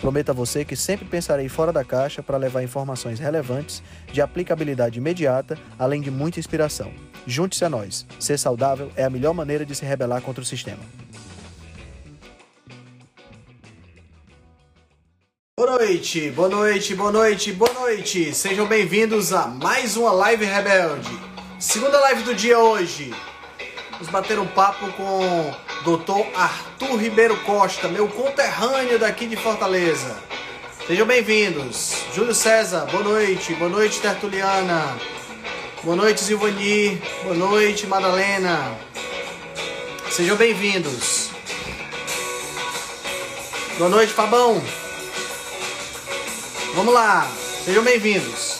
Prometo a você que sempre pensarei fora da caixa para levar informações relevantes, de aplicabilidade imediata, além de muita inspiração. Junte-se a nós. Ser saudável é a melhor maneira de se rebelar contra o sistema. Boa noite, boa noite, boa noite, boa noite. Sejam bem-vindos a mais uma live rebelde. Segunda live do dia hoje. Vamos bater um papo com Dr. Arthur Ribeiro Costa, meu conterrâneo daqui de Fortaleza. Sejam bem-vindos. Júlio César, boa noite. Boa noite, Tertuliana. Boa noite, Zilvani. Boa noite, Madalena. Sejam bem-vindos. Boa noite, Fabão. Vamos lá. Sejam bem-vindos.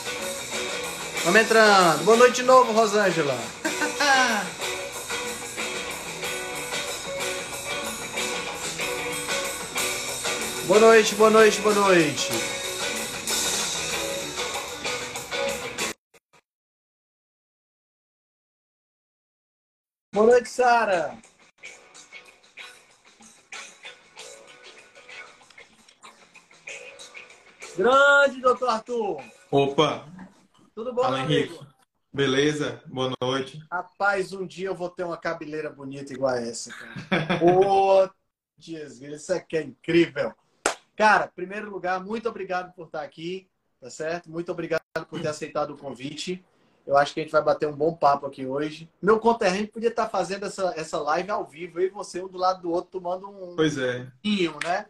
Vamos entrando. Boa noite de novo, Rosângela. Boa noite, boa noite, boa noite. Boa noite, Sara. Grande, doutor Arthur. Opa. Tudo bom, Fala, Henrique. Beleza? Boa noite. Rapaz, um dia eu vou ter uma cabeleira bonita igual a essa, cara. Ô, Jesus, isso aqui é incrível. Cara, primeiro lugar, muito obrigado por estar aqui, tá certo? Muito obrigado por ter aceitado o convite. Eu acho que a gente vai bater um bom papo aqui hoje. Meu conterrâneo podia estar fazendo essa, essa live ao vivo, eu e você, um do lado do outro, tomando um Pois é. vinho, né?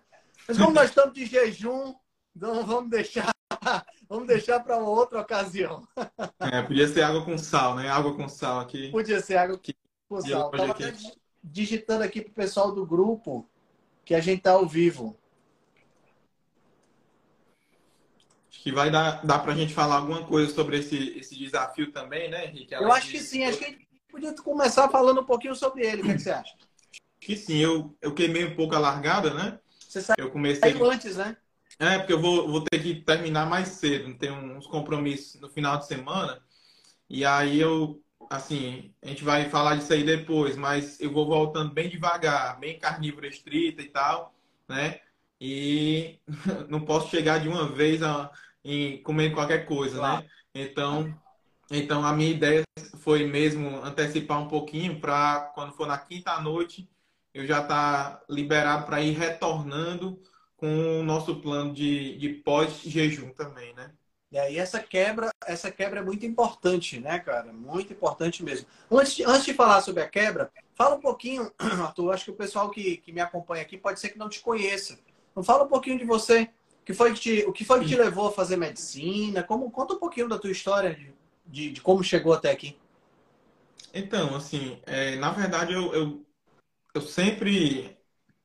Mas como nós estamos de jejum, então vamos deixar, vamos deixar para uma outra ocasião. É, Podia ser água com sal, né? Água com sal aqui. Podia ser água Que- com sal. hoje Tava aqui? até dig- digitando aqui pro pessoal do grupo que a gente tá ao vivo. Acho que vai dar, dar pra gente falar alguma coisa sobre esse, esse desafio também, né, Henrique? Eu acho que sim, acho que a gente podia começar falando um pouquinho sobre ele. O que, é que você acha? que sim. Eu, eu queimei um pouco a largada, né? Você saiu Eu comecei. antes, né? É, porque eu vou, vou ter que terminar mais cedo. Tem uns compromissos no final de semana. E aí eu, assim, a gente vai falar disso aí depois, mas eu vou voltando bem devagar, bem carnívoro estrita e tal, né? E não posso chegar de uma vez a, em comendo qualquer coisa, Claro. né? Então, então a minha ideia foi mesmo antecipar um pouquinho para quando for na quinta noite eu já tá liberado para ir retornando com o nosso plano de, de pós-jejum também, né? E aí essa quebra, essa quebra é muito importante, né, cara? Muito importante mesmo. Antes de, antes de falar sobre a quebra, fala um pouquinho, Arthur. Acho que o pessoal que, que me acompanha aqui pode ser que não te conheça. Então fala um pouquinho de você. O que foi que te, o que foi que te levou a fazer medicina? Como, conta um pouquinho da tua história de, de, de como chegou até aqui. Então, assim, é, na verdade eu, eu, eu sempre,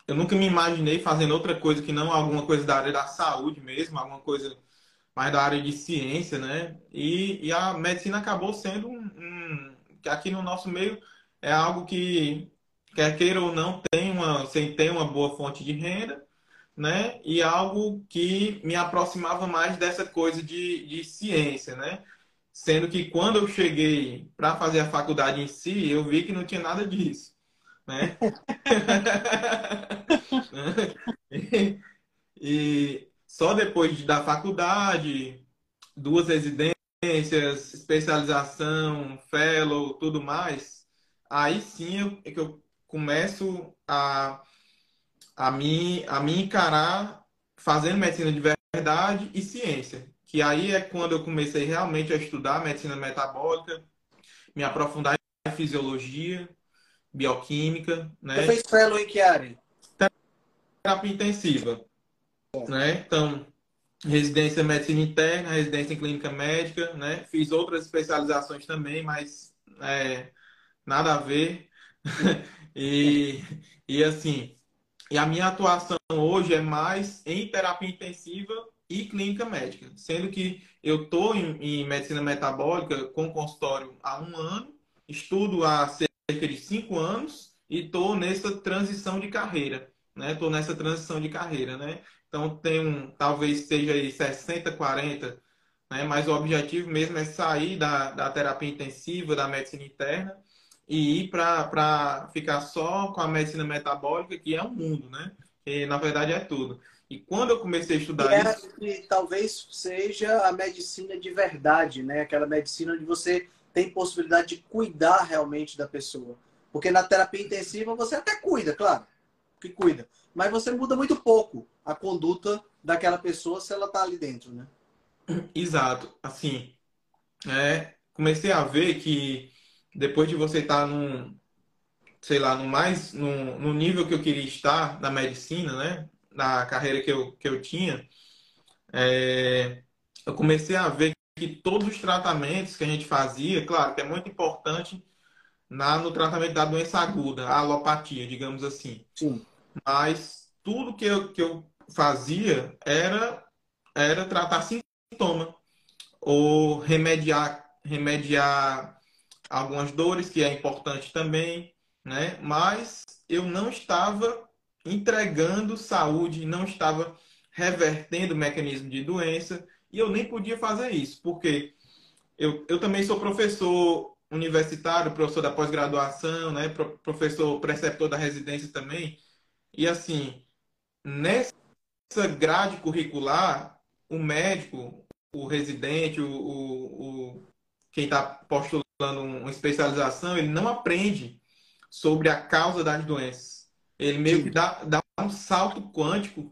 eu nunca me imaginei fazendo outra coisa que não alguma coisa da área da saúde mesmo, alguma coisa mais da área de ciência, né? E, e a medicina acabou sendo um, um- que aqui no nosso meio é algo que, quer queira ou não, tem uma, você tem uma boa fonte de renda, né? E algo que me aproximava mais dessa coisa de, de ciência, né? Sendo que quando eu cheguei para fazer a faculdade em si, eu vi que não tinha nada disso, né? E, e só depois de- da faculdade, duas residências, especialização, fellow, tudo mais, aí sim é que eu começo a, a, me, a me encarar fazendo medicina de verdade e ciência. Que aí é quando eu comecei realmente a estudar medicina metabólica, me aprofundar em fisiologia, bioquímica, né? Você fez fellow em que área? terapia intensiva, né? Então, residência em medicina interna, residência em clínica médica, né? Fiz outras especializações também, mas é, nada a ver. E, e assim, e a minha atuação hoje é mais em terapia intensiva e clínica médica, sendo que eu estou em, em, medicina metabólica com consultório há um ano, estudo há cerca de cinco anos e estou nessa transição de carreira, né? Estou nessa transição de carreira, né? Então tem um, talvez seja aí 60, 40, né? Mas o objetivo mesmo é sair da, da terapia intensiva, da medicina interna e ir para ficar só com a medicina metabólica, que é um mundo, né? Que na verdade é tudo. E quando eu comecei a estudar é, isso. E talvez seja a medicina de verdade, né? Aquela medicina onde você tem possibilidade de cuidar realmente da pessoa. Porque na terapia intensiva você até cuida, claro, que cuida. Mas você muda muito pouco a conduta daquela pessoa se ela está ali dentro, né? Exato. Assim, é, comecei a ver que depois de você estar tá num, sei lá, no mais, no, no nível que eu queria estar na medicina, né? na carreira que eu, que eu tinha, é, eu comecei a ver que todos os tratamentos que a gente fazia, claro, que é muito importante na, no tratamento da doença aguda, a alopatia, digamos assim. Sim. Mas tudo que eu, que eu fazia era, era tratar sintoma ou remediar, remediar algumas dores, que é importante também, né? Mas eu não estava entregando saúde, não estava revertendo o mecanismo de doença, e eu nem podia fazer isso, porque eu, eu também sou professor universitário, professor da pós-graduação, né, professor preceptor da residência também, e assim, nessa grade curricular, o médico, o residente, o, o, o quem está postulando uma especialização, ele não aprende sobre a causa das doenças ele meio que dá, dá um salto quântico,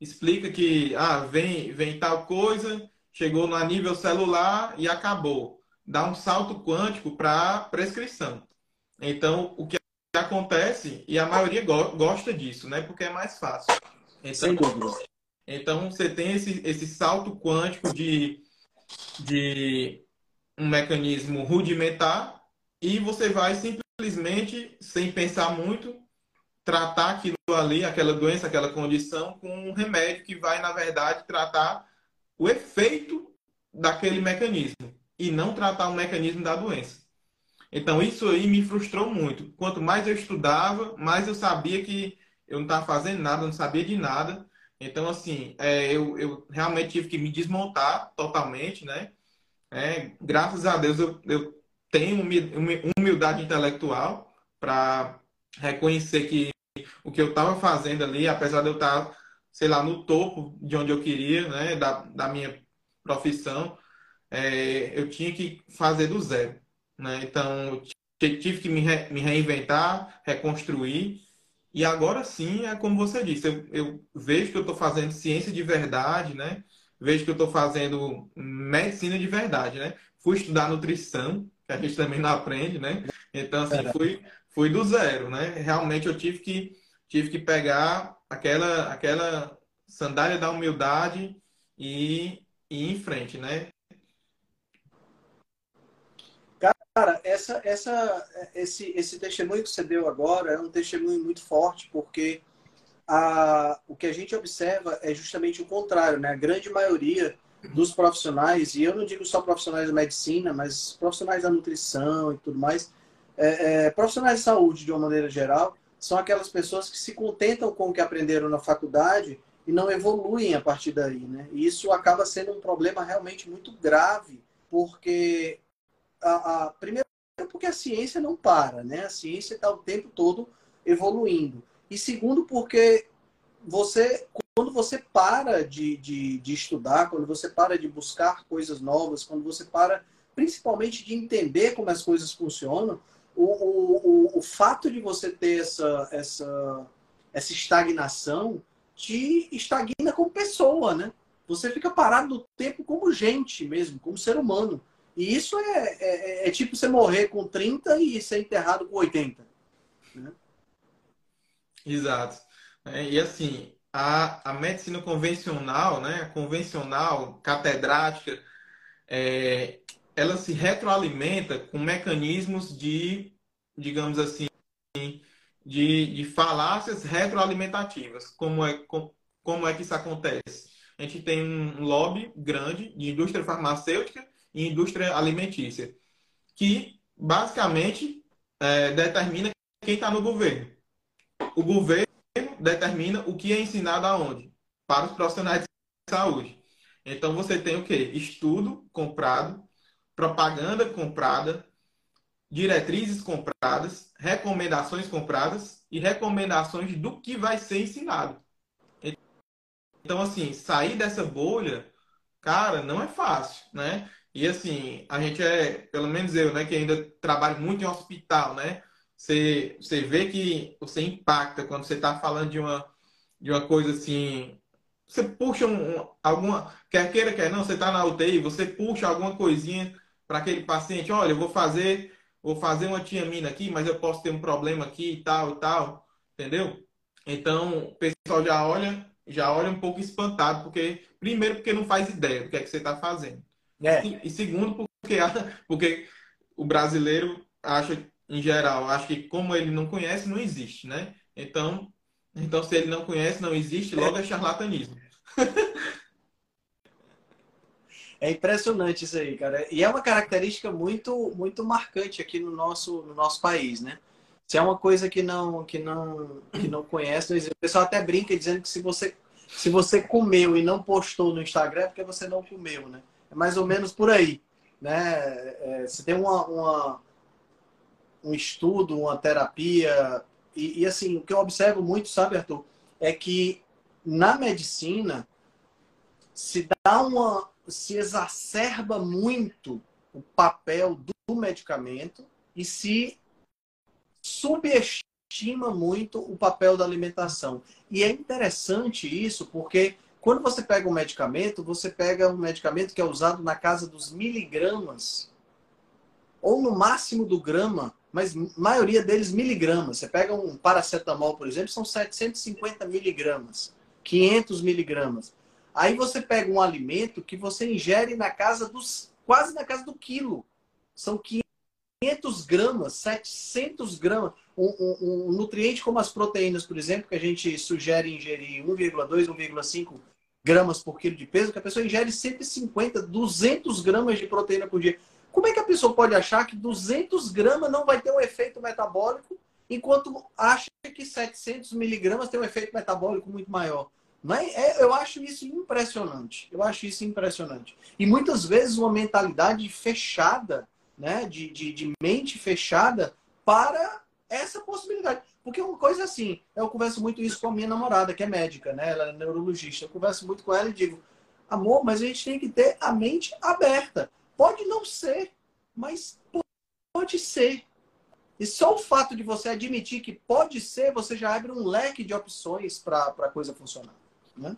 explica que ah, vem, vem tal coisa, chegou no nível celular e acabou. Dá um salto quântico para prescrição. Então, o que acontece, e a maioria go gosta disso, né? Porque é mais fácil. Então. Então, você tem esse, esse salto quântico de, de um mecanismo rudimentar e você vai simplesmente, sem pensar muito, tratar aquilo ali, aquela doença, aquela condição, com um remédio que vai, na verdade, tratar o efeito daquele mecanismo e não tratar o mecanismo da doença. Então, isso aí me frustrou muito. Quanto mais eu estudava, mais eu sabia que eu não estava fazendo nada, não sabia de nada. Então, assim, é, eu, eu realmente tive que me desmontar totalmente, né? É, graças a Deus eu, eu tenho humildade intelectual para reconhecer que o que eu estava fazendo ali, apesar de eu estar, tá, sei lá, no topo de onde eu queria, né, da, da minha profissão, é, eu tinha que fazer do zero. Né? Então, eu tive que me, re, me reinventar, reconstruir. E agora sim, é como você disse, eu, eu vejo que eu estou fazendo ciência de verdade, né? Vejo que eu estou fazendo medicina de verdade, né? Fui estudar nutrição, que a gente também não aprende, né? Então, assim, fui, fui do zero, né? Realmente eu tive que tive que pegar aquela aquela sandália da humildade e, e ir em frente, né? Cara, essa, essa, esse, esse testemunho que você deu agora é um testemunho muito forte, porque a, o que a gente observa é justamente o contrário, né? A grande maioria dos profissionais, e eu não digo só profissionais da medicina, mas profissionais da nutrição e tudo mais, é, é, profissionais de saúde, de uma maneira geral, são aquelas pessoas que se contentam com o que aprenderam na faculdade e não evoluem a partir daí, né? E isso acaba sendo um problema realmente muito grave, porque a, a primeiro porque a ciência não para, né? A ciência está o tempo todo evoluindo. E segundo porque você quando você para de, de, de estudar, quando você para de buscar coisas novas, quando você para principalmente de entender como as coisas funcionam, o, o, o, fato de você ter essa, essa, essa estagnação te estagna como pessoa, né? Você fica parado no tempo como gente mesmo, como ser humano. E isso é, é, é tipo você morrer com 30 e ser enterrado com 80. Exato. É, e assim, a, a medicina convencional, né, convencional, catedrática, é, ela se retroalimenta com mecanismos de, digamos assim, de, de falácias retroalimentativas. Como é, como é que isso acontece? a gente tem um lobby grande de indústria farmacêutica e indústria alimentícia, que basicamente é, determina quem está no governo. O governo determina o que é ensinado aonde? Para os profissionais de saúde. Então você tem o quê? Estudo comprado, propaganda comprada, diretrizes compradas, recomendações compradas e recomendações do que vai ser ensinado. Então, assim, sair dessa bolha, cara, não é fácil, né? E assim, a gente é, pelo menos eu, né, que ainda trabalho muito em hospital, né? Você, você vê que você impacta quando você está falando de uma, de uma coisa assim. Você puxa um, alguma. Quer queira, quer não, você está na UTI, você puxa alguma coisinha para aquele paciente, olha, eu vou fazer, vou fazer uma tiamina aqui, mas eu posso ter um problema aqui e tal e tal, entendeu? Então, o pessoal já olha, já olha um pouco espantado, porque primeiro porque não faz ideia do que é que você está fazendo. É. E, e, segundo porque, porque o brasileiro acha, em geral, acha que como ele não conhece, não existe, né? Então, então se ele não conhece, não existe, logo é charlatanismo. É impressionante isso aí, cara. E é uma característica muito, muito marcante aqui no nosso, no nosso país, né? Se é uma coisa que não, que não, que não conhece, não o pessoal até brinca dizendo que se você, se você comeu e não postou no Instagram é porque você não comeu, né? É mais ou menos por aí, né? É, você tem uma, uma, um estudo, uma terapia e, e assim o que eu observo muito, sabe, Arthur, é que na medicina se dá uma se exacerba muito o papel do medicamento e se subestima muito o papel da alimentação. E é interessante isso porque quando você pega um medicamento, você pega um medicamento que é usado na casa dos miligramas ou no máximo do grama, mas maioria deles miligramas. Você pega um paracetamol, por exemplo, são 750 miligramas, 500 miligramas. Aí você pega um alimento que você ingere na casa dos. quase na casa do quilo. São 500 gramas, 700 gramas. Um, um, um nutriente como as proteínas, por exemplo, que a gente sugere ingerir 1,2, 1,5 gramas por quilo de peso, que a pessoa ingere 150, 200 gramas de proteína por dia. Como é que a pessoa pode achar que 200 gramas não vai ter um efeito metabólico, enquanto acha que 700 miligramas tem um efeito metabólico muito maior? Mas é, eu acho isso impressionante. Eu acho isso impressionante. E muitas vezes uma mentalidade fechada, né? De, de, de mente fechada para essa possibilidade. Porque uma coisa assim, eu converso muito isso com a minha namorada, que é médica, né? Ela é neurologista. Eu converso muito com ela e digo, amor, mas a gente tem que ter a mente aberta. Pode não ser, mas pode ser. E só o fato de você admitir que pode ser, você já abre um leque de opções para a coisa funcionar né?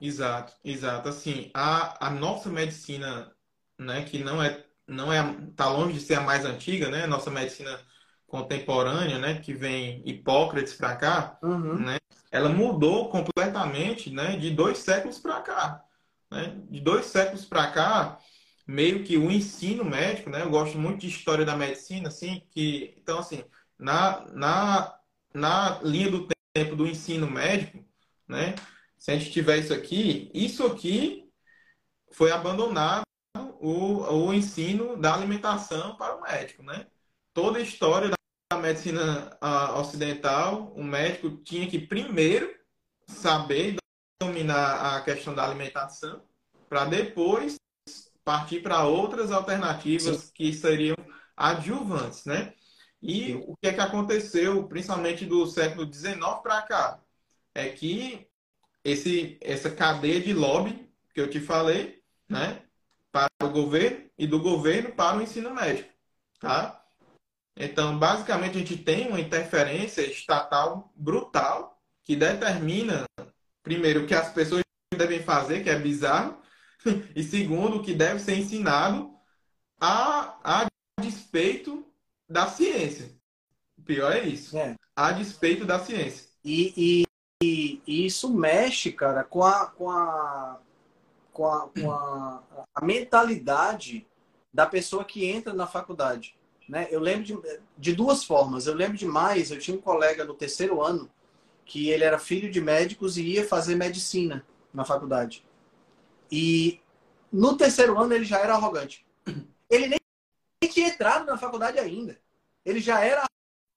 Exato, exato. Assim, a, a nossa medicina, né, que não é, não é, tá longe de ser a mais antiga, né? Nossa medicina contemporânea, né, que vem Hipócrates para cá, uhum. né? Ela mudou completamente, né, de dois séculos para cá, né? De dois séculos para cá, meio que o ensino médico, né? Eu gosto muito de história da medicina, assim, que então assim, na na na linha do tempo do ensino médico, né? se a gente tiver isso aqui, isso aqui foi abandonado o, o ensino da alimentação para o médico, né? Toda a história da medicina ocidental, o médico tinha que primeiro saber dominar a questão da alimentação, para depois partir para outras alternativas Sim. que seriam adjuvantes, né? E o que é que aconteceu, principalmente do século XIX para cá, é que esse, essa cadeia de lobby que eu te falei, né? Para o governo e do governo para o ensino médico, tá? Então, basicamente, a gente tem uma interferência estatal brutal que determina, primeiro, o que as pessoas devem fazer, que é bizarro, e segundo, o que deve ser ensinado a, a despeito da ciência. O pior é isso. É. A despeito da ciência. E, e, e, isso mexe, cara, com a, com a, com, a, com a, a, mentalidade da pessoa que entra na faculdade. Né? Eu lembro de, de duas formas. Eu lembro demais, eu tinha um colega no terceiro ano que ele era filho de médicos e ia fazer medicina na faculdade. E no terceiro ano ele já era arrogante. Ele nem tinha entrado na faculdade ainda. Ele já era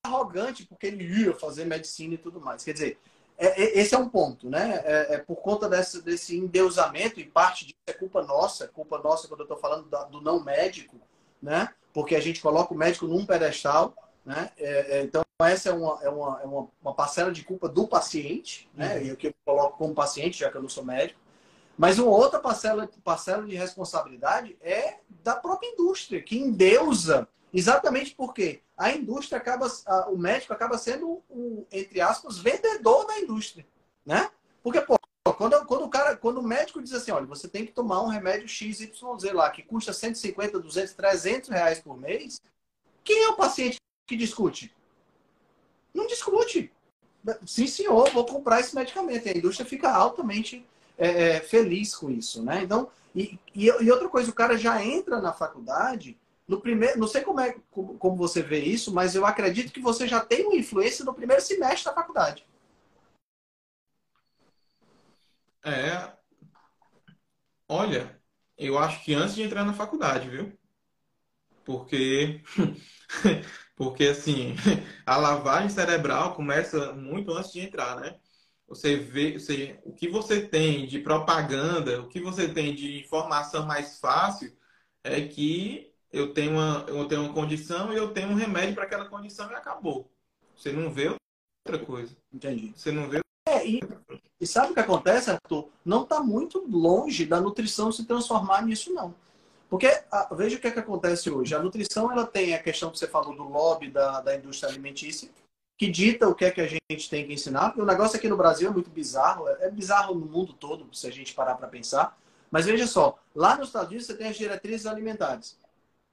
arrogante porque ele ia fazer medicina e tudo mais. Quer dizer, é, é, esse é um ponto, né? É, é, por conta desse, desse endeusamento, e parte disso é culpa nossa, culpa nossa quando eu estou falando da, do não médico, né? Porque a gente coloca o médico num pedestal, né? É, é, então, essa é, uma, é, uma, é uma, uma, parcela de culpa do paciente, né? Uhum. E o que eu coloco como paciente, já que eu não sou médico. Mas uma outra parcela, parcela de responsabilidade é da própria indústria, que endeusa Exatamente porque a indústria acaba, o médico acaba sendo o, entre aspas, vendedor da indústria, né? Porque, pô, quando, quando o cara, quando o médico diz assim, olha, você tem que tomar um remédio XYZ lá, que custa 150, 200, 300 reais por mês, quem é o paciente que discute? Não discute. Sim, senhor, vou comprar esse medicamento. E a indústria fica altamente é, é feliz com isso, né? Então, e, e, e outra coisa, o cara já entra na faculdade no primeiro, não sei como é como, como você vê isso, mas eu acredito que você já tem uma influência no primeiro semestre da faculdade. É. Olha, eu acho que antes de entrar na faculdade, viu? Porque porque assim, a lavagem cerebral começa muito antes de entrar, né? Você vê, você, o que você tem de propaganda, o que você tem de informação mais fácil é que eu tenho uma, eu tenho uma condição e eu tenho um remédio para aquela condição e acabou. Você não vê outra coisa. Entendi. Você não vê. É, e, e sabe o que acontece, Arthur? Não está muito longe da nutrição se transformar nisso, não. Porque a, veja o que, é que acontece hoje. A nutrição ela tem a questão que você falou do lobby da, da indústria alimentícia, que dita o que é que a gente tem que ensinar. Porque o negócio aqui no Brasil é muito bizarro, é, é bizarro no mundo todo, se a gente parar para pensar. Mas veja só, lá nos Estados Unidos você tem as diretrizes alimentares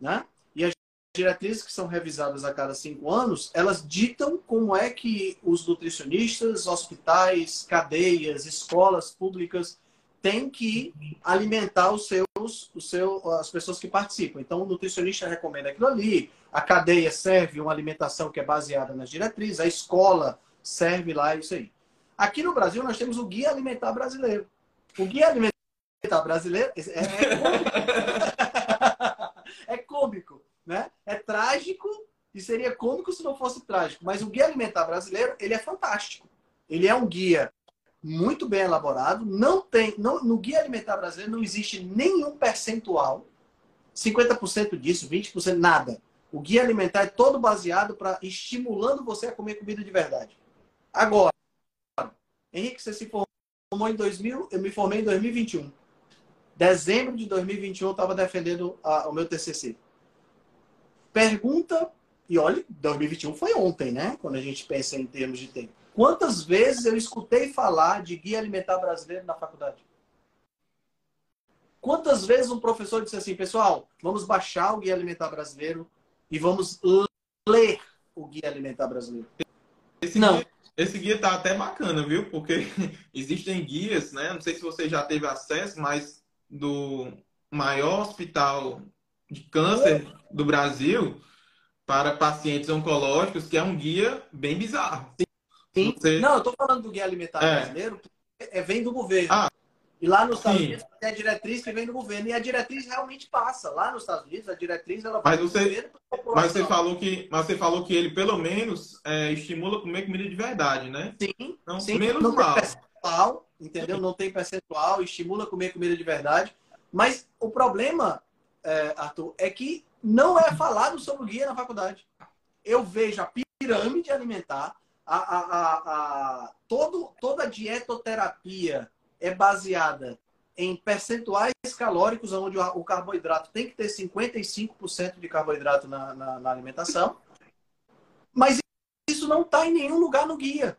né? E as diretrizes que são revisadas a cada cinco anos, elas ditam como é que os nutricionistas, hospitais, cadeias, escolas públicas têm que alimentar os seus, os seus, as pessoas que participam. Então, o nutricionista recomenda aquilo ali, a cadeia serve uma alimentação que é baseada nas diretrizes, a escola serve lá isso aí. Aqui no Brasil, nós temos o Guia Alimentar Brasileiro. O Guia Alimentar Brasileiro é, é é cômico, né? É trágico e seria cômico se não fosse trágico. Mas o Guia Alimentar Brasileiro, ele é fantástico. Ele é um guia muito bem elaborado. Não tem, não, no Guia Alimentar Brasileiro não existe nenhum percentual, 50% disso, 20%, nada. O Guia Alimentar é todo baseado para estimulando você a comer comida de verdade. Agora, Henrique, você se formou em 2000, eu me formei em 2021. Dezembro de 2021 eu estava defendendo a, o meu TCC. Pergunta, e olha, 2021 foi ontem, né? Quando a gente pensa em termos de tempo. Quantas vezes eu escutei falar de guia alimentar brasileiro na faculdade? Quantas vezes um professor disse assim, pessoal, vamos baixar o guia alimentar brasileiro e vamos ler o guia alimentar brasileiro? Esse Não. Guia, esse guia tá até bacana, viu? Porque existem guias, né? Não sei se você já teve acesso, mas do maior hospital de câncer do Brasil para pacientes oncológicos, que é um guia bem bizarro. Sim. Você... Não, eu estou falando do guia alimentar é. brasileiro, é, vem do governo. Ah, e lá nos Estados Unidos tem a diretriz que vem do governo. E a diretriz realmente passa. Lá nos Estados Unidos, a diretriz ela vai mas você, do governo Mas você falou que, mas você falou que ele, pelo menos, é, estimula comer comida de verdade, né? Sim. Então, sim. menos não mal. Tem percentual, entendeu? Não tem percentual, estimula comer comida de verdade. Mas o problema, é, Arthur, é que não é falado sobre o guia na faculdade. Eu vejo a pirâmide alimentar, a, a, a, a todo, toda a dietoterapia é baseada em percentuais calóricos, onde o carboidrato tem que ter 55% de carboidrato na, na, na, alimentação. Mas isso não está em nenhum lugar no guia.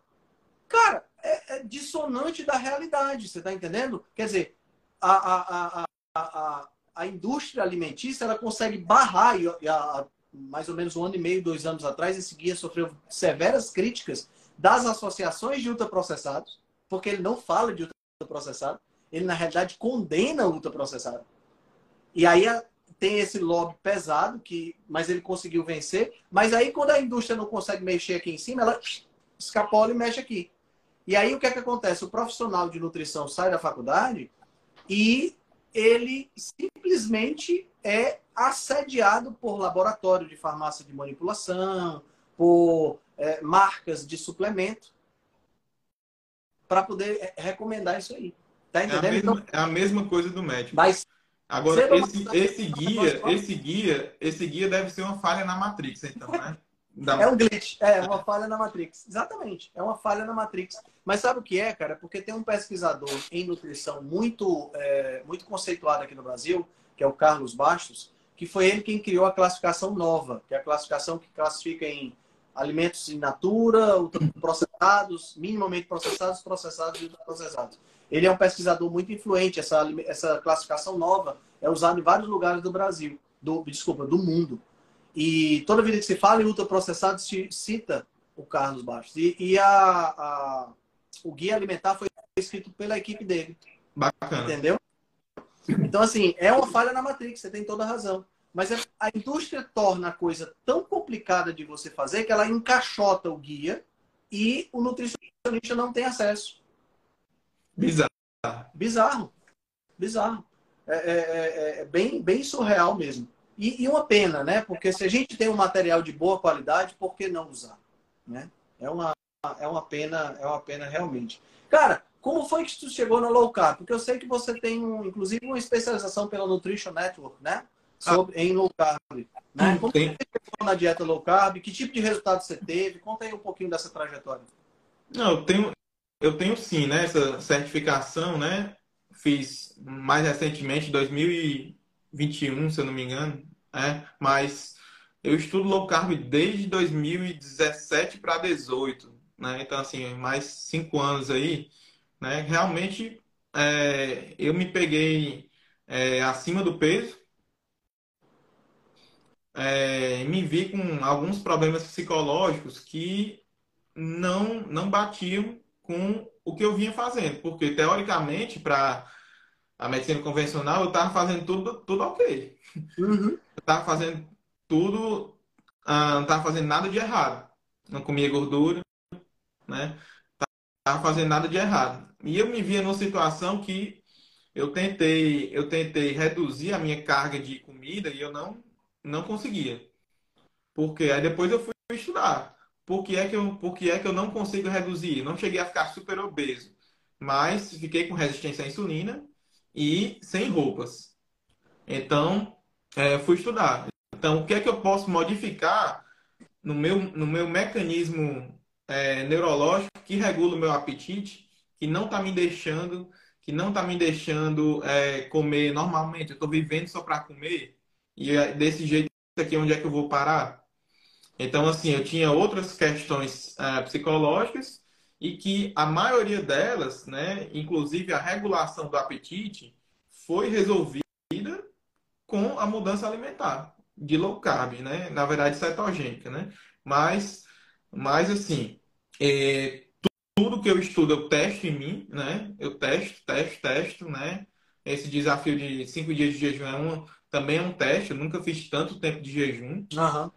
Cara, é, é dissonante da realidade, você está entendendo? Quer dizer, a, a, a, a, a indústria alimentícia ela consegue barrar, e há mais ou menos um ano e meio, dois anos atrás, esse guia sofreu severas críticas das associações de ultraprocessados, porque ele não fala de ultraprocessado, ele na realidade condena o ultraprocessado. E aí tem esse lobby pesado, que, mas ele conseguiu vencer. Mas aí quando a indústria não consegue mexer aqui em cima, ela escapola e mexe aqui. E aí o que é que acontece? O profissional de nutrição sai da faculdade e ele simplesmente é assediado por laboratório de farmácia de manipulação, por é, marcas de suplemento, para poder é, recomendar isso aí. Tá entendendo? É a mesma, então, é a mesma coisa do médico. Mas Agora, esse, esse guia, esse guia, esse guia deve ser uma falha na Matrix, então, né? Da... É um glitch, é uma falha na Matrix. Exatamente, é uma falha na Matrix. Mas sabe o que é, cara? Porque tem um pesquisador em nutrição muito, é, muito conceituado aqui no Brasil, que é o Carlos Bastos, que foi ele quem criou a classificação nova, que é a classificação que classifica em alimentos in natura, processados, minimamente processados, processados e processados. Ele é um pesquisador muito influente. Essa, essa classificação nova é usada em vários lugares do Brasil, do, desculpa, do mundo. E toda vez que se fala em ultraprocessado, se cita o Carlos Bastos. E, e a, a, o guia alimentar foi escrito pela equipe dele. Bacana. Entendeu? Então, assim, é uma falha na Matrix, você tem toda a razão. Mas a indústria torna a coisa tão complicada de você fazer que ela encaixota o guia e o nutricionista não tem acesso. Bizarro. Bizarro. Bizarro. É, é, é, é bem, bem surreal mesmo. E, e, uma pena, né? Porque se a gente tem um material de boa qualidade, por que não usar? Né? É, uma, é uma pena, é uma pena realmente. Cara, como foi que tu chegou na low carb? Porque eu sei que você tem, um, inclusive, uma especialização pela Nutrition Network, né? Sobre, ah. Em low carb. Né? Como tem. você chegou na dieta low carb? Que tipo de resultado você teve? Conta aí um pouquinho dessa trajetória. Não, eu tenho, eu tenho sim, né? Essa certificação, né? Fiz mais recentemente, 2021, se eu não me engano, né? Mas eu estudo low carb desde 2017 para 18, né? Então, assim, mais cinco anos aí, né? Realmente, é, eu me peguei é, acima do peso, é, me vi com alguns problemas psicológicos que não, não batiam com o que eu vinha fazendo. Porque, teoricamente, para a medicina convencional, eu estava fazendo tudo, tudo ok. Uhum. Eu estava fazendo tudo, ah, não estava fazendo nada de errado. Não comia gordura, né? Estava fazendo nada de errado. E eu me via numa situação que eu tentei, eu tentei reduzir a minha carga de comida e eu não, não conseguia. Porque aí depois eu fui estudar por que é que eu, por que é que eu não consigo reduzir? Não cheguei a ficar super obeso, mas fiquei com resistência à insulina e sem roupas. Então, é, fui estudar. Então, o que é que eu posso modificar no meu, no meu mecanismo é, neurológico que regula o meu apetite, que não está me deixando, que não está me deixando é, comer normalmente. Eu estou vivendo só para comer e é desse jeito aqui onde é que eu vou parar? Então, assim, eu tinha outras questões uh, psicológicas e que a maioria delas, né, inclusive a regulação do apetite, foi resolvida com a mudança alimentar de low carb, né? Na verdade, cetogênica, né? Mas, mas assim, é, tudo que eu estudo eu testo em mim, né? Eu testo, testo, testo, né? Esse desafio de cinco dias de jejum é um, também é um teste. Eu nunca fiz tanto tempo de jejum. Uhum.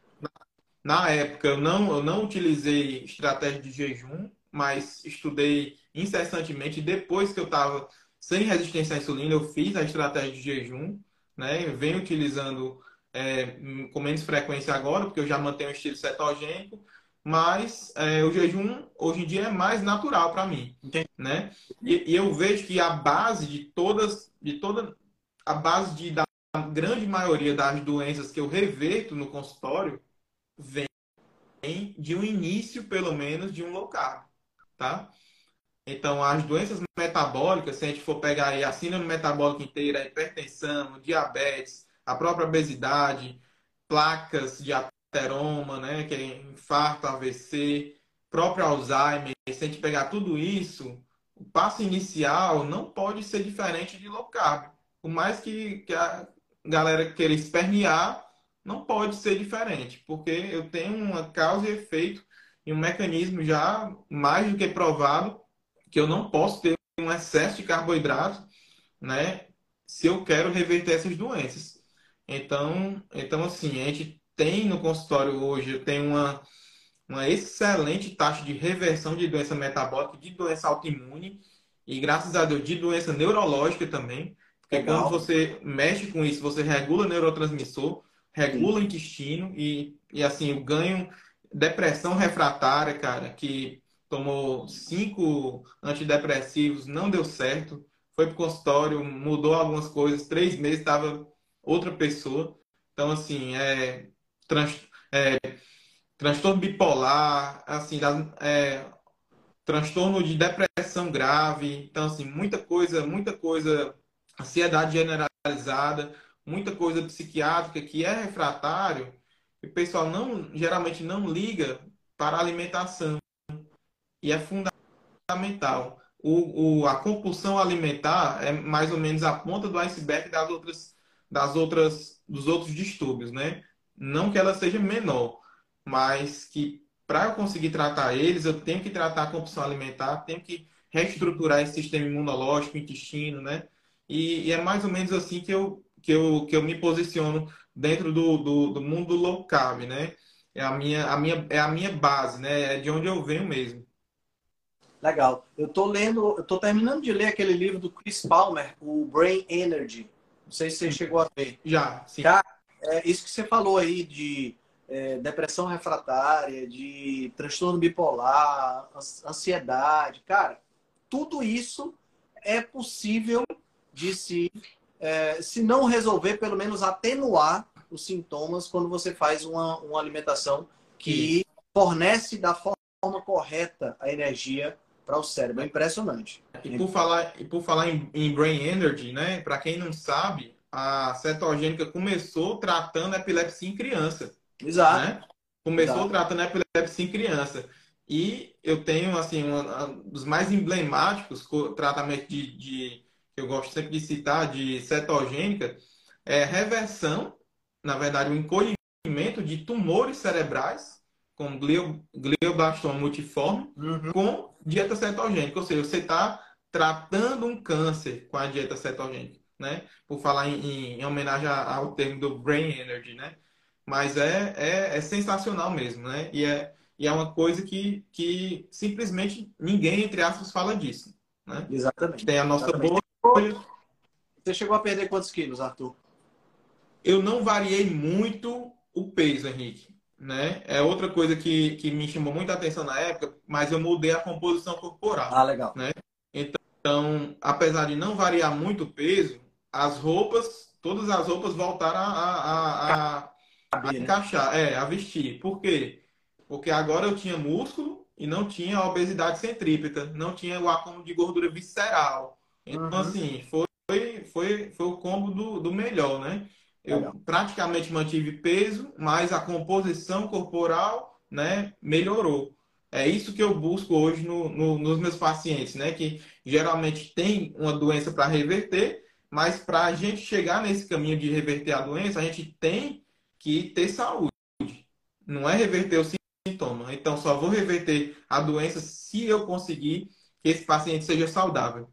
Na época, eu não, eu não utilizei estratégia de jejum, mas estudei incessantemente. Depois que eu estava sem resistência à insulina, eu fiz a estratégia de jejum, né? venho utilizando é, com menos frequência agora, porque eu já mantenho o estilo cetogênico, mas é, o jejum hoje em dia é mais natural para mim, Entendi. né? E, e, eu vejo que a base de todas, de toda a base de, da grande maioria das doenças que eu reverto no consultório vem de um início, pelo menos, de um low carb, tá? Então, as doenças metabólicas, se a gente for pegar aí a síndrome metabólica inteira, a hipertensão, diabetes, a própria obesidade, placas de ateroma, né, que é infarto, AVC, próprio Alzheimer, se a gente pegar tudo isso, o passo inicial não pode ser diferente de low carb. Por mais que, que a galera queira espernear, não pode ser diferente, porque eu tenho uma causa e efeito e um mecanismo já mais do que provado que eu não posso ter um excesso de carboidrato, né, se eu quero reverter essas doenças. Então, então assim, a gente tem no consultório hoje, eu tenho uma, uma excelente taxa de reversão de doença metabólica, de doença autoimune e graças a Deus de doença neurológica também, Porque Legal. quando você mexe com isso, você regula neurotransmissor, regula Sim. o intestino e, e assim, o ganho depressão refratária, cara, que tomou cinco antidepressivos, não deu certo, foi pro consultório, mudou algumas coisas, três meses estava outra pessoa. Então, assim, é, trans, é transtorno bipolar, assim, é, transtorno de depressão grave, então, assim, muita coisa, muita coisa, ansiedade generalizada, muita coisa psiquiátrica que é refratário, e o pessoal não, geralmente não liga para a alimentação. E é fundamental. O, o, a compulsão alimentar é mais ou menos a ponta do iceberg das outras, das outras, dos outros distúrbios, né? Não que ela seja menor, mas que para eu conseguir tratar eles, eu tenho que tratar a compulsão alimentar, tenho que reestruturar esse sistema imunológico, intestino, né? E, e, é mais ou menos assim que eu, que eu, que eu me posiciono dentro do, do, do mundo low carb, né? É a minha, a minha, é a minha base, né? É de onde eu venho mesmo. Legal. Eu tô lendo, eu tô terminando de ler aquele livro do Chris Palmer, o Brain Energy. Não sei se você chegou a ver. Já, sim. Cara, é isso que você falou aí de é, depressão refratária, de transtorno bipolar, ansiedade. Cara, tudo isso é possível de se, é, se não resolver, pelo menos atenuar os sintomas quando você faz uma, uma alimentação que fornece da forma correta a energia para o cérebro. É impressionante. E por falar, e por falar em, em brain energy, né? Para quem não sabe, a cetogênica começou tratando epilepsia em criança. Exato. Né? Começou Exato. tratando epilepsia em criança. E eu tenho, assim, um, dos mais emblemáticos tratamentos de, de, que eu gosto sempre de citar, de cetogênica, é reversão na verdade, o um encolhimento de tumores cerebrais, com glioblastoma multiforme, uhum. com dieta cetogênica. Ou seja, você está tratando um câncer com a dieta cetogênica, né? Por falar em, em, homenagem ao termo do Brain Energy, né? Mas é, é, é, sensacional mesmo, né? E é, e é uma coisa que, que simplesmente ninguém, entre aspas, fala disso. Né? Exatamente. Tem a nossa Exatamente. boa. Você chegou a perder quantos quilos, Arthur? eu não variei muito o peso, Henrique. Né? É outra coisa que, que me chamou muita atenção na época, mas eu mudei a composição corporal. Ah, legal. Né? Então, apesar de não variar muito o peso, as roupas, todas as roupas voltaram a, a, a, a né? encaixar, é, a vestir. Por quê? Porque agora eu tinha músculo e não tinha obesidade centrípeta, não tinha o acúmulo de gordura visceral. Então, uhum. assim, foi, foi, foi o combo do, do melhor, né? Eu Legal. praticamente mantive peso, mas a composição corporal né, melhorou. É isso que eu busco hoje no, no, nos meus pacientes, né? Que geralmente tem uma doença para reverter, mas para a gente chegar nesse caminho de reverter a doença, a gente tem que ter saúde. Não é reverter o sintoma. Então, só vou reverter a doença se eu conseguir que esse paciente seja saudável.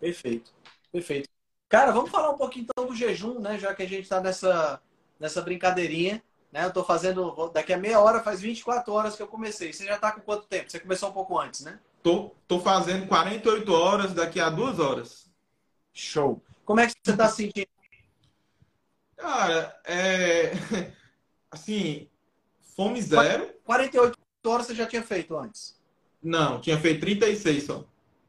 Perfeito, perfeito. Cara, vamos falar um pouquinho então do jejum, né? Já que a gente está nessa, nessa brincadeirinha. Né? Eu tô fazendo. Daqui a meia hora, faz 24 horas que eu comecei. Você já está com quanto tempo? Você começou um pouco antes, né? Tô, tô fazendo 48 horas daqui a duas horas. Show. Como é que você está sentindo? Cara, é. Assim, fome zero. 48 horas você já tinha feito antes? Não, tinha feito 36 só.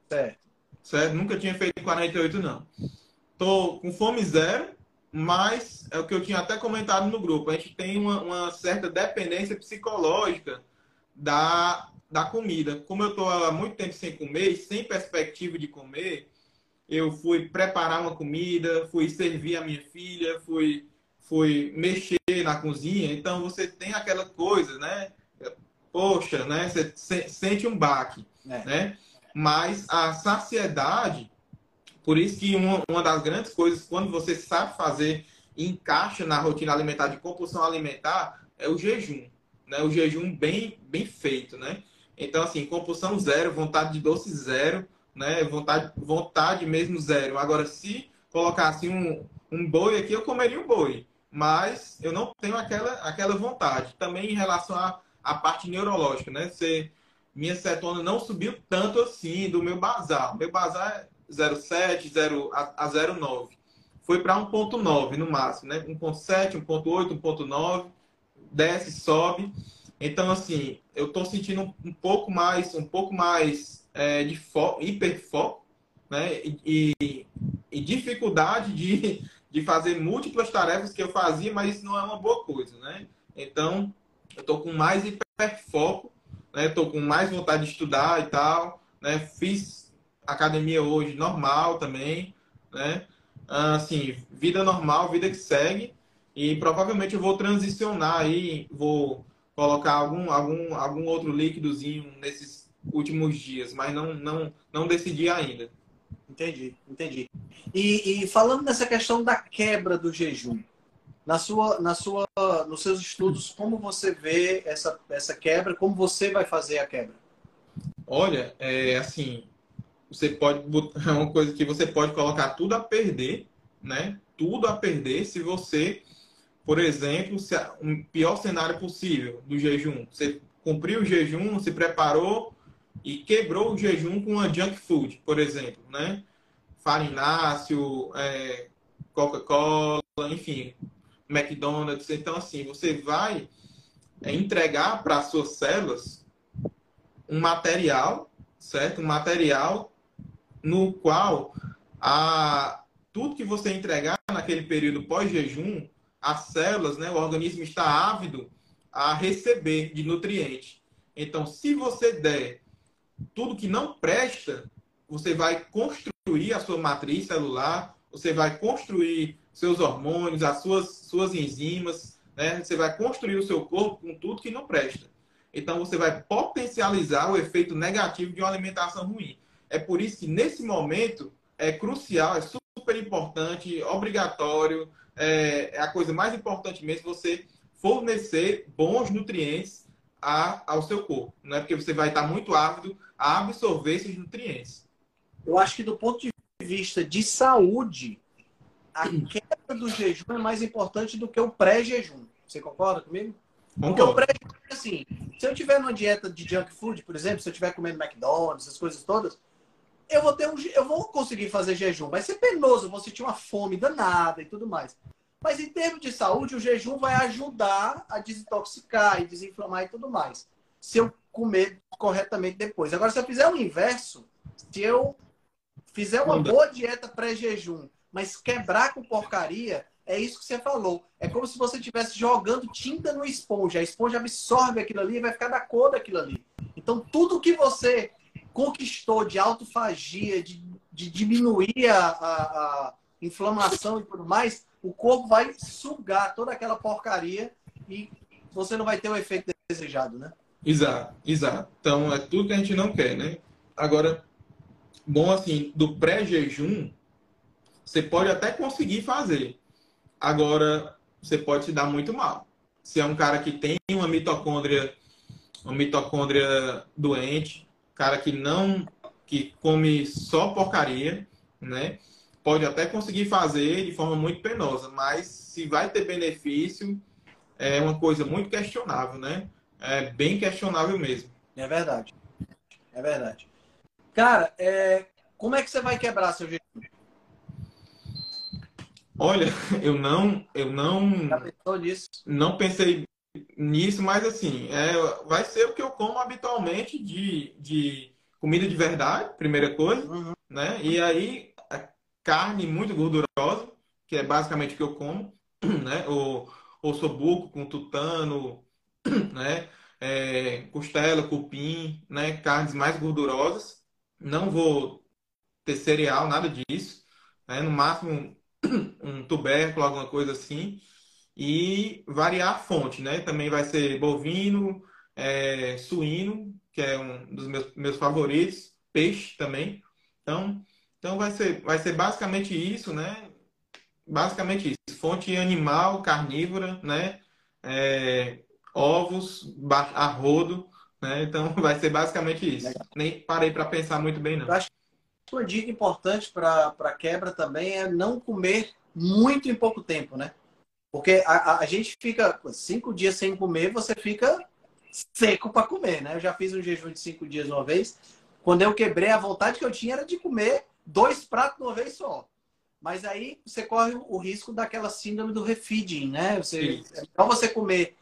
Certo. Certo? Nunca tinha feito 48, não. Tô com fome zero, mas é o que eu tinha até comentado no grupo. A gente tem uma, uma certa dependência psicológica da, da comida. Como eu estou há muito tempo sem comer, sem perspectiva de comer, eu fui preparar uma comida, fui servir a minha filha, fui, fui mexer na cozinha. Então você tem aquela coisa, né? Poxa, né? Você sente um baque, é. né? Mas a saciedade por isso que uma, uma das grandes coisas, quando você sabe fazer encaixa na rotina alimentar de compulsão alimentar, é o jejum. Né? O jejum bem, bem feito, né? Então, assim, compulsão zero, vontade de doce zero, né? Vontade, vontade mesmo zero. Agora, se colocasse um, um boi aqui, eu comeria um boi. Mas eu não tenho aquela, aquela vontade. Também em relação à, à parte neurológica, né? Você, minha cetona não subiu tanto assim do meu basal. Meu basal é 0,7 0, a, a 0,9. Foi para 1,9 no máximo, né? 1,7, 1,8, 1,9, desce, sobe. Então, assim, eu estou sentindo um, um, pouco mais, um pouco mais é, de foco, hiperfoco, né? E, e, e, dificuldade de, de fazer múltiplas tarefas que eu fazia, mas isso não é uma boa coisa, né? Então, eu estou com mais hiperfoco, né? Estou com mais vontade de estudar e tal, né? Fiz academia hoje normal também, né? Assim, vida normal, vida que segue. E provavelmente eu vou transicionar aí, vou colocar algum, algum, algum outro líquidozinho nesses últimos dias, mas não, não, não decidi ainda. Entendi, entendi. E, e, falando nessa questão da quebra do jejum, na sua, na sua, nos seus estudos, como você vê essa, essa quebra? Como você vai fazer a quebra? Olha, é assim, você pode é uma coisa que você pode colocar tudo a perder, né? Tudo a perder se você, por exemplo, se um pior cenário possível do jejum, você cumpriu o jejum, se preparou e quebrou o jejum com uma junk food, por exemplo, né? Farináceo, é, Coca-Cola, enfim, McDonald's. Então, assim, você vai é, entregar para as suas células um material, certo? Um material no qual a, tudo que você entregar naquele período pós-jejum, as células, né, o organismo está ávido a receber de nutrientes. Então, se você der tudo que não presta, você vai construir a sua matriz celular, você vai construir seus hormônios, as suas, suas enzimas, né? Você vai construir o seu corpo com tudo que não presta. Então você vai potencializar o efeito negativo de uma alimentação ruim. É por isso que nesse momento é crucial, é super importante, obrigatório, é, é a coisa mais importante mesmo você fornecer bons nutrientes a, ao seu corpo, não é porque você vai estar muito ávido a absorver esses nutrientes. Eu acho que do ponto de vista de saúde, a queda do jejum é mais importante do que o pré-jejum. Você concorda comigo? Porque o pré-jejum é assim, se eu tiver numa dieta de junk food, por exemplo, se eu estiver comendo McDonald's, essas coisas todas, eu vou ter um, eu vou conseguir fazer jejum. Vai ser penoso, eu vou sentir uma fome danada e tudo mais. Mas em termos de saúde, o jejum vai ajudar a desintoxicar e desinflamar e tudo mais. Se eu comer corretamente depois. Agora, se eu fizer o inverso, se eu fizer uma boa dieta pré-jejum mas quebrar com porcaria é isso que você falou. É como se você estivesse jogando tinta no esponja. A esponja absorve aquilo ali e vai ficar da cor daquilo ali. Então, tudo que você conquistou de autofagia, de, de diminuir a, a, a, inflamação e tudo mais, o corpo vai sugar toda aquela porcaria e você não vai ter o efeito desejado, né? Exato, exato. Então, é tudo que a gente não quer, né? Agora, bom, assim, do pré-jejum, você pode até conseguir fazer. Agora, você pode se dar muito mal. Se é um cara que tem uma mitocôndria, uma mitocôndria doente, cara que não que come só porcaria, né? Pode até conseguir fazer de forma muito penosa, mas se vai ter benefício, é uma coisa muito questionável, né? É bem questionável mesmo. É verdade. É verdade. Cara, é... como é que você vai quebrar seu? Olha, eu não, eu não, Já pensou nisso? não pensei nisso, mas assim, é, vai ser o que eu como habitualmente de, de comida de verdade, primeira coisa, uhum. né? E aí carne muito gordurosa, que é basicamente o que eu como, né? O ossobuco com tutano, né? É, costela, cupim, né? Carnes mais gordurosas. Não vou ter cereal, nada disso. Né? No máximo um tubérculo, alguma coisa assim, e variar a fonte, né? Também vai ser bovino, é, suíno, que é um dos meus, meus favoritos, peixe também. Então, então vai ser, vai ser basicamente isso, né? Basicamente isso. Fonte animal, carnívora, né? É, ovos, arrodo, né? Então vai ser basicamente isso. Legal. Nem parei para pensar muito bem, não. Uma dica importante para quebra também é não comer muito em pouco tempo, né? Porque a, a, a gente fica cinco dias sem comer, você fica seco para comer, né? Eu já fiz um jejum de cinco dias uma vez. Quando eu quebrei, a vontade que eu tinha era de comer dois pratos de uma vez só. Mas aí você corre o risco daquela síndrome do refeeding, né? Você, é você comer,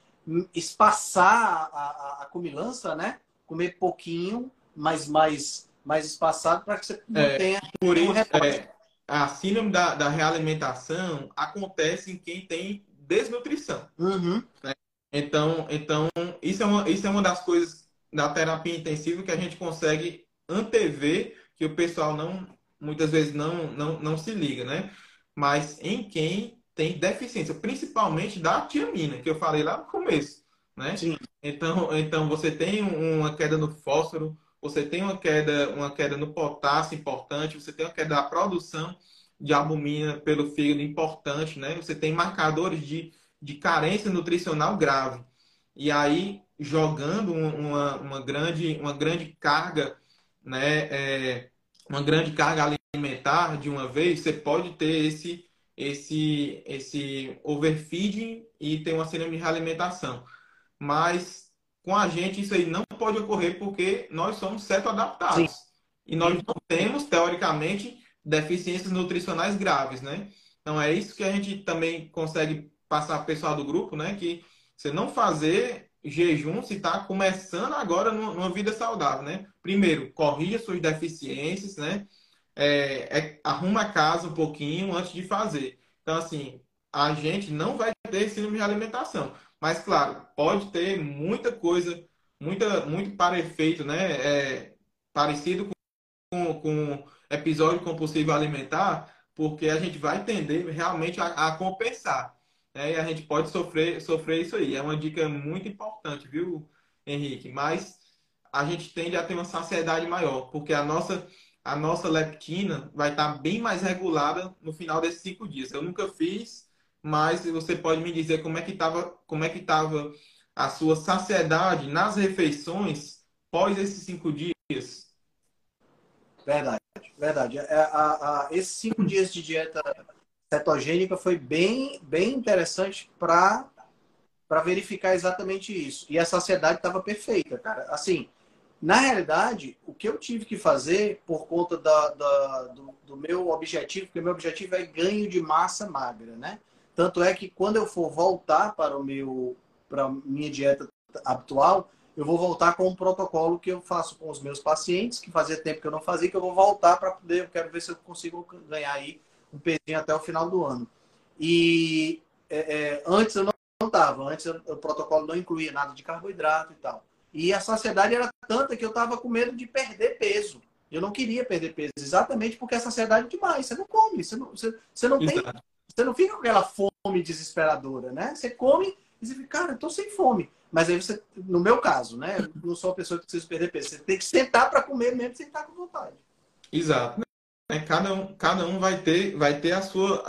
espaçar a, a, a comilança, né? Comer pouquinho, mas mais, mais espaçado para que você não é, tenha por isso, é, a síndrome da, da realimentação acontece em quem tem desnutrição. Uhum. Né? Então, então isso, é uma, isso é uma das coisas da terapia intensiva que a gente consegue antever que o pessoal não muitas vezes não, não, não se liga, né? Mas em quem tem deficiência, principalmente da tiamina, que eu falei lá no começo, né? Sim. Então, então você tem uma queda no fósforo, você tem uma queda, uma queda no potássio importante, você tem uma queda da produção de albumina pelo fígado importante, né? Você tem marcadores de, de carência nutricional grave. E aí, jogando uma, uma, grande, uma grande carga, né? É, uma grande carga alimentar de uma vez, você pode ter esse, esse, esse overfeeding e ter uma síndrome de realimentação. Mas com a gente isso aí não pode ocorrer porque nós somos certo adaptados. Sim. E nós não temos, teoricamente, deficiências nutricionais graves, né? Então é isso que a gente também consegue passar para o pessoal do grupo, né? Que você não fazer jejum se está começando agora numa vida saudável, né? Primeiro, corrija suas deficiências, né? É, é, arruma a casa um pouquinho antes de fazer. Então, assim, a gente não vai ter síndrome de alimentação. Mas, claro, pode ter muita coisa, muita, muito para efeito, né? É, parecido com, com episódio compulsivo alimentar, porque a gente vai tender realmente a, a compensar. Né? E a gente pode sofrer, sofrer isso aí. É uma dica muito importante, viu, Henrique? Mas a gente tende a ter uma saciedade maior, porque a nossa, a nossa leptina vai estar bem mais regulada no final desses cinco dias. Eu nunca fiz, mas você pode me dizer como é que estava como é que estava a sua saciedade nas refeições pós esses cinco dias? Verdade, verdade. É, a, a, esses cinco dias de dieta cetogênica foi bem, bem interessante para para verificar exatamente isso. E a saciedade estava perfeita, cara. Assim, na realidade, o que eu tive que fazer por conta da, da do, do, meu objetivo, porque meu objetivo é ganho de massa magra, né? Tanto é que quando eu for voltar para o meu para minha dieta habitual, eu vou voltar com um protocolo que eu faço com os meus pacientes, que fazia tempo que eu não fazia, que eu vou voltar para poder, eu quero ver se eu consigo ganhar aí um pezinho até o final do ano. E é, é, antes eu não estava, antes eu, o protocolo não incluía nada de carboidrato e tal. E a saciedade era tanta que eu estava com medo de perder peso. Eu não queria perder peso, exatamente porque a saciedade é demais. Você não come, você não, você, você não tem. Você não fica com aquela fome desesperadora, né? Você come e você fica, cara, eu tô sem fome. Mas aí você, no meu caso, né? Eu não sou uma pessoa que precisa perder peso. Você tem que sentar para comer mesmo sem estar com vontade. Exato. É, cada, um, cada um vai ter, vai ter a sua,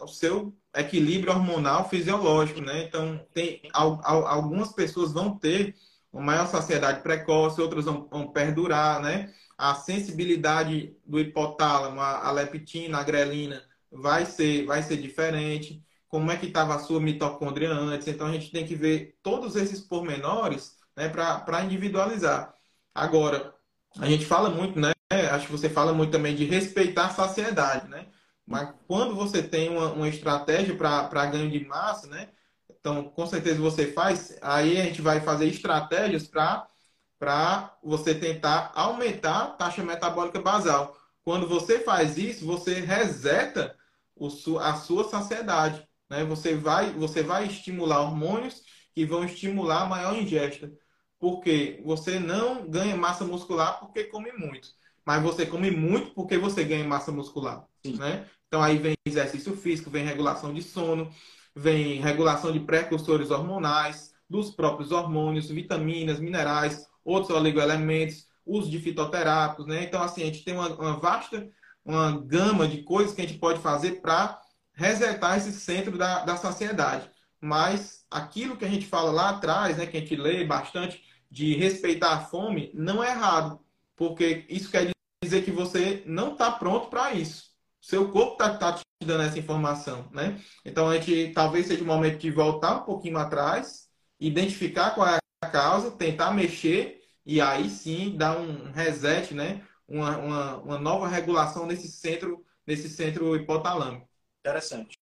o seu equilíbrio hormonal fisiológico, né? Então, tem, algumas pessoas vão ter uma maior saciedade precoce, outras vão, vão perdurar, né? A sensibilidade do hipotálamo, a leptina, a grelina, vai ser, vai ser diferente como é que estava a sua mitocôndria antes. Então a gente tem que ver todos esses pormenores né, para individualizar. Agora, a gente fala muito, né? Acho que você fala muito também de respeitar a saciedade, né? Mas quando você tem uma, uma estratégia para ganho de massa, né? Então, com certeza você faz, aí a gente vai fazer estratégias para você tentar aumentar a taxa metabólica basal. Quando você faz isso, você reseta o, a sua saciedade. Né? Você, vai, você vai estimular hormônios que vão estimular a maior ingesta. Porque você não ganha massa muscular porque come muito. Mas você come muito porque você ganha massa muscular. Né? Então aí vem exercício físico, vem regulação de sono, vem regulação de precursores hormonais, dos próprios hormônios, vitaminas, minerais, outros oligoelementos, uso de fitoterápicos, né? Então, assim, a gente tem uma, uma vasta uma gama de coisas que a gente pode fazer para resetar esse centro da, da saciedade. Mas aquilo que a gente fala lá atrás, né, que a gente lê bastante, de respeitar a fome, não é errado. Porque isso quer dizer que você não está pronto para isso. Seu corpo está tá te dando essa informação, né? Então, a gente talvez seja o momento de voltar um pouquinho atrás, identificar qual é a causa, tentar mexer e aí sim dar um reset, né? uma, uma, uma nova regulação nesse centro, nesse centro hipotalâmico. Interessante.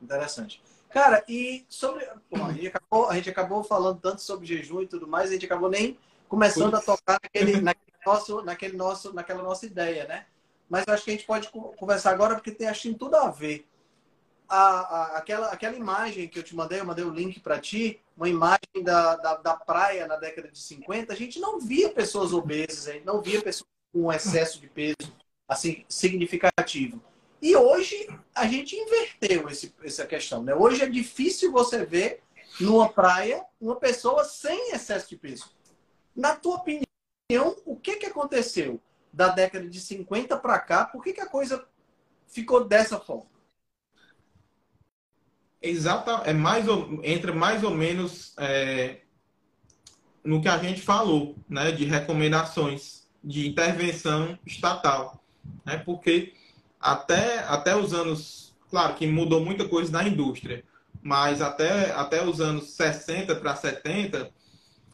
Interessante. Cara, e sobre. A, gente acabou, a gente acabou falando tanto sobre jejum e tudo mais, a gente acabou nem começando a tocar naquele, naquele nosso, naquele nosso, naquela nossa ideia, né? Mas eu acho que a gente pode conversar agora porque tem acho tudo a ver. A, a, aquela, aquela imagem que eu te mandei, eu mandei o link para ti, uma imagem da, da, da, praia na década de 50, a gente não via pessoas obesas, a gente não via pessoas com excesso de peso assim significativo. E hoje a gente inverteu esse, essa questão. Né? Hoje é difícil você ver numa praia uma pessoa sem excesso de peso. Na tua opinião, o que, que aconteceu da década de 50 para cá? Por que, que a coisa ficou dessa forma? Exata, é mais ou, entra mais ou menos é, no que a gente falou, né, de recomendações de intervenção estatal, né, porque até, até os anos, claro que mudou muita coisa na indústria, mas até, até os anos 60 para 70,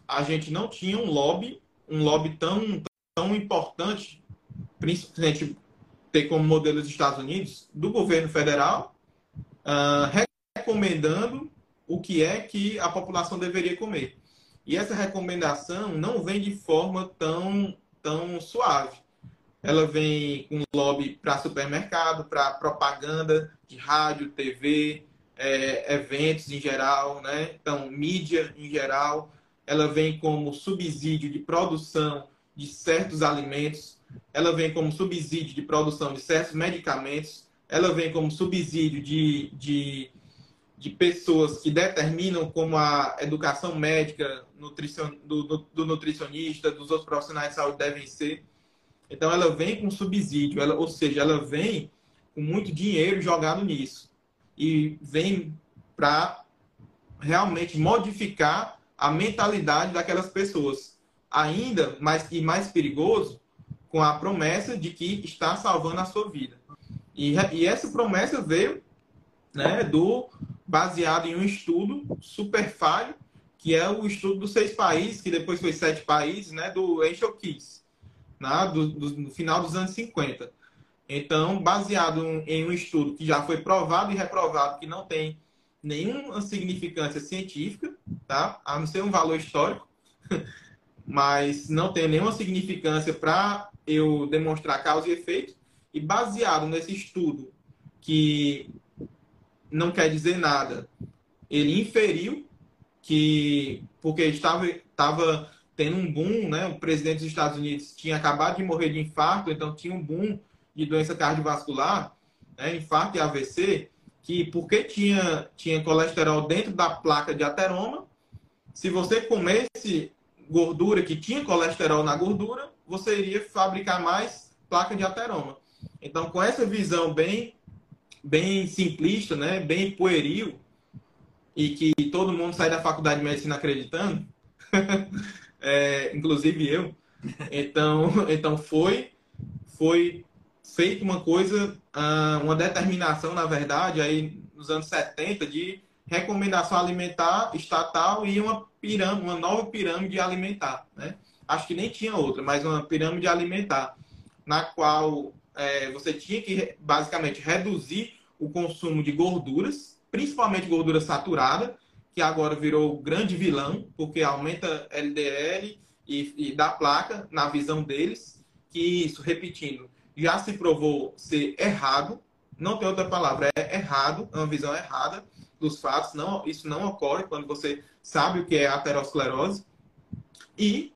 a gente não tinha um lobby, um lobby tão, tão importante, principalmente ter como modelo os Estados Unidos, do governo federal, uh, recomendando o que é que a população deveria comer. E essa recomendação não vem de forma tão, tão suave ela vem com lobby para supermercado, para propaganda de rádio, TV, é, eventos em geral, né? Então, mídia em geral. Ela vem como subsídio de produção de certos alimentos. Ela vem como subsídio de produção de certos medicamentos. Ela vem como subsídio de, de, de pessoas que determinam como a educação médica nutricion, do, do, do nutricionista, dos outros profissionais de saúde devem ser. Então ela vem com subsídio, ela, ou seja, ela vem com muito dinheiro jogado nisso. E vem para realmente modificar a mentalidade daquelas pessoas. Ainda mais e mais perigoso, com a promessa de que está salvando a sua vida. E, e essa promessa veio né, do baseado em um estudo super falho, que é o estudo dos seis países, que depois foi sete países, né, do Keys né, do, do, no final dos anos 50. Então, baseado em um estudo que já foi provado e reprovado, que não tem nenhuma significância científica, tá? a não ser um valor histórico, mas não tem nenhuma significância para eu demonstrar causa e efeito, e baseado nesse estudo, que não quer dizer nada, ele inferiu que, porque estava, estava tendo um boom, né? O presidente dos Estados Unidos tinha acabado de morrer de infarto, então tinha um boom de doença cardiovascular, né? infarto e AVC, que porque tinha, tinha colesterol dentro da placa de ateroma, se você comesse gordura que tinha colesterol na gordura, você iria fabricar mais placa de ateroma. Então, com essa visão bem, bem simplista, né? bem pueril, e que todo mundo sai da faculdade de medicina acreditando, é, inclusive eu. Então, então foi, foi feita uma coisa, ah, uma determinação, na verdade, aí nos anos 70, de recomendação alimentar estatal e uma pirâmide, uma nova pirâmide alimentar. Né? Acho que nem tinha outra, mas uma pirâmide alimentar, na qual é, você tinha que basicamente reduzir o consumo de gorduras, principalmente gordura saturada, que agora virou grande vilão, porque aumenta LDL e, e da placa, na visão deles, que isso, repetindo, já se provou ser errado, não tem outra palavra, é errado, é uma visão errada dos fatos, não, isso não ocorre quando você sabe o que é aterosclerose, e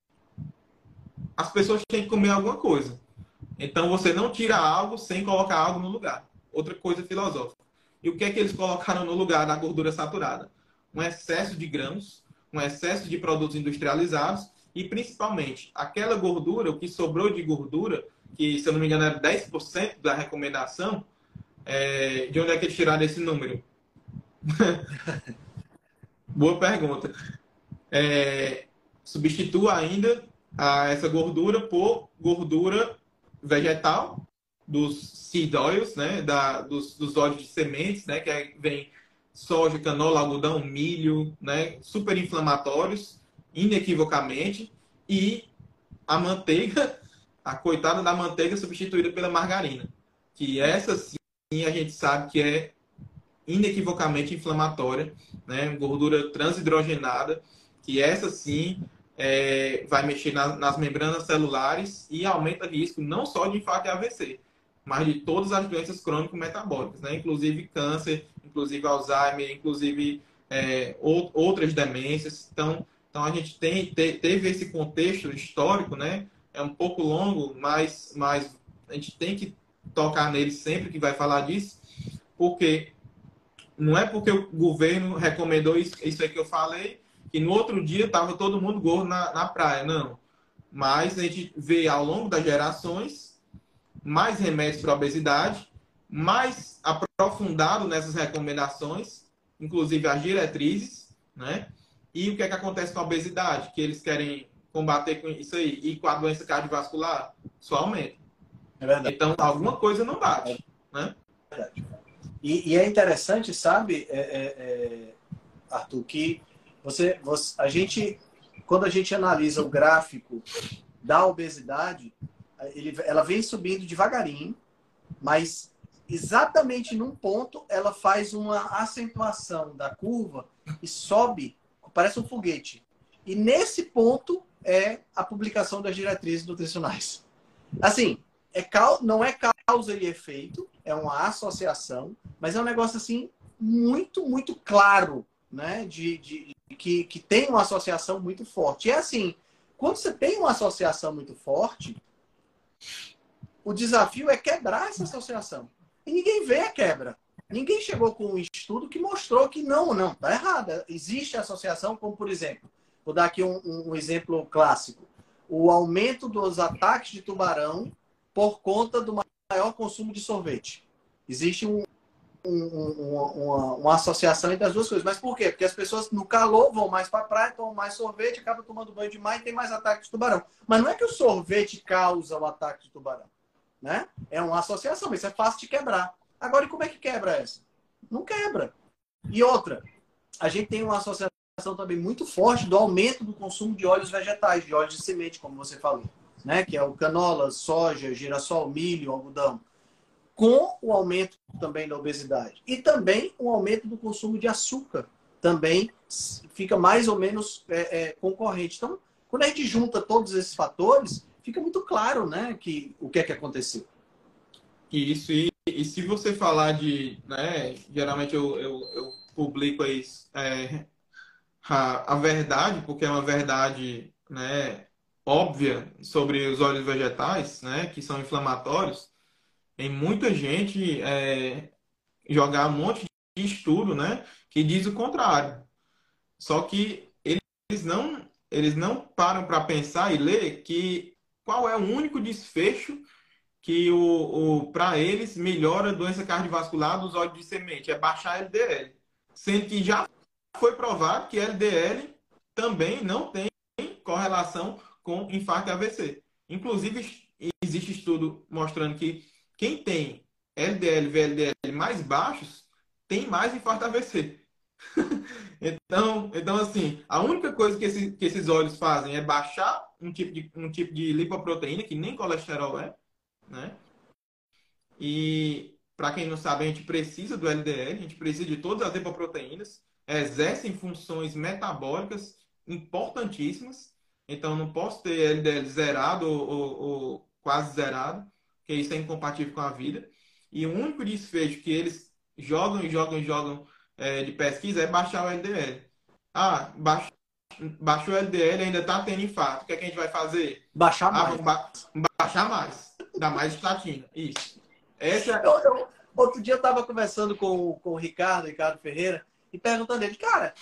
as pessoas têm que comer alguma coisa. Então você não tira algo sem colocar algo no lugar. Outra coisa filosófica. E o que é que eles colocaram no lugar da gordura saturada? Um excesso de grãos, um excesso de produtos industrializados e, principalmente, aquela gordura, o que sobrou de gordura, que, se eu não me engano, era 10% da recomendação, é... de onde é que eles tiraram esse número? Boa pergunta. É... Substitua ainda a, essa gordura por gordura vegetal, dos seed oils, né, da, dos, dos óleos de sementes, né, que vem soja, canola, algodão, milho, né, super inflamatórios, inequivocamente, e a manteiga, a coitada da manteiga substituída pela margarina. Que essa sim a gente sabe que é inequivocamente inflamatória, né? Gordura transhidrogenada, que essa sim é, vai mexer na, nas membranas celulares e aumenta risco não só de infarto e AVC, mas de todas as doenças crônico-metabólicas, né? Inclusive câncer, inclusive Alzheimer, inclusive é, outras demências. Então, então a gente tem, te, teve esse contexto histórico, né? É um pouco longo, mas, mas a gente tem que tocar nele sempre que vai falar disso, porque não é porque o governo recomendou isso, isso aí que eu falei, que no outro dia estava todo mundo gordo na, na praia. Não. Mas a gente vê ao longo das gerações mais remédios para obesidade, mais aprofundado nessas recomendações, inclusive as diretrizes, né? E o que é que acontece com a obesidade? Que eles querem combater com isso aí. E com a doença cardiovascular, só aumenta. É verdade. Então, alguma coisa não bate, né? É verdade. E, e é interessante, sabe, é, é, é, Arthur, que você, você, a gente, quando a gente analisa o gráfico da obesidade, ele, ela vem subindo devagarinho, mas exatamente num ponto ela faz uma acentuação da curva e sobe, parece um foguete. E nesse ponto é a publicação das diretrizes nutricionais. Assim, é, não é causa e efeito, é uma associação, mas é um negócio assim muito, muito claro, né? De, de, que, que tem uma associação muito forte. E é assim, quando você tem uma associação muito forte, o desafio é quebrar essa associação. E ninguém vê a quebra. Ninguém chegou com um estudo que mostrou que não, não, está errada. Existe associação, como por exemplo, vou dar aqui um, um exemplo clássico: o aumento dos ataques de tubarão por conta do maior consumo de sorvete. Existe um, um, uma, uma, associação entre as duas coisas. Mas por quê? Porque as pessoas no calor vão mais para praia, tomam mais sorvete, acabam tomando banho demais e tem mais ataque de tubarão. Mas não é que o sorvete causa o ataque de tubarão. Né? É uma associação, isso é fácil de quebrar. Agora, e como é que quebra essa? Não quebra. E outra, a gente tem uma associação também muito forte do aumento do consumo de óleos vegetais, de óleos de semente, como você falou, né? Que é o canola, soja, girassol, milho, algodão com o aumento também da obesidade. E também o aumento do consumo de açúcar também fica mais ou menos é, é, concorrente. Então, quando a gente junta todos esses fatores, fica muito claro né, que, o que é que aconteceu. Isso, e, e se você falar de. Né, geralmente eu, eu, eu publico aí, é, a, a verdade, porque é uma verdade né, óbvia sobre os óleos vegetais, né, que são inflamatórios tem muita gente é, jogar um monte de estudo, né, que diz o contrário. Só que eles não, eles não param para pensar e ler que qual é o único desfecho que o, o para eles melhora a doença cardiovascular dos óleos de semente, é baixar LDL. Sendo que já foi provado que LDL também não tem correlação com infarto e AVC. Inclusive, existe estudo mostrando que quem tem LDL VLDL mais baixos tem mais infarto AVC. então, então, assim, a única coisa que, esse, que esses óleos fazem é baixar um tipo, de, um tipo de lipoproteína, que nem colesterol é, né? E, para quem não sabe, a gente precisa do LDL, a gente precisa de todas as lipoproteínas, exercem funções metabólicas importantíssimas. Então, não posso ter LDL zerado ou, ou, ou quase zerado que isso é incompatível com a vida. E o único desfecho que eles jogam e jogam e jogam é, de pesquisa é baixar o LDL. Ah, baixa, baixou o LDL ainda está tendo infarto. O que, é que a gente vai fazer? Baixar ah, mais. Ba baixar mais. Dá mais estatina. Isso. Essa... Eu, eu, outro dia eu estava conversando com, com o Ricardo, Ricardo Ferreira, e perguntando ele, cara,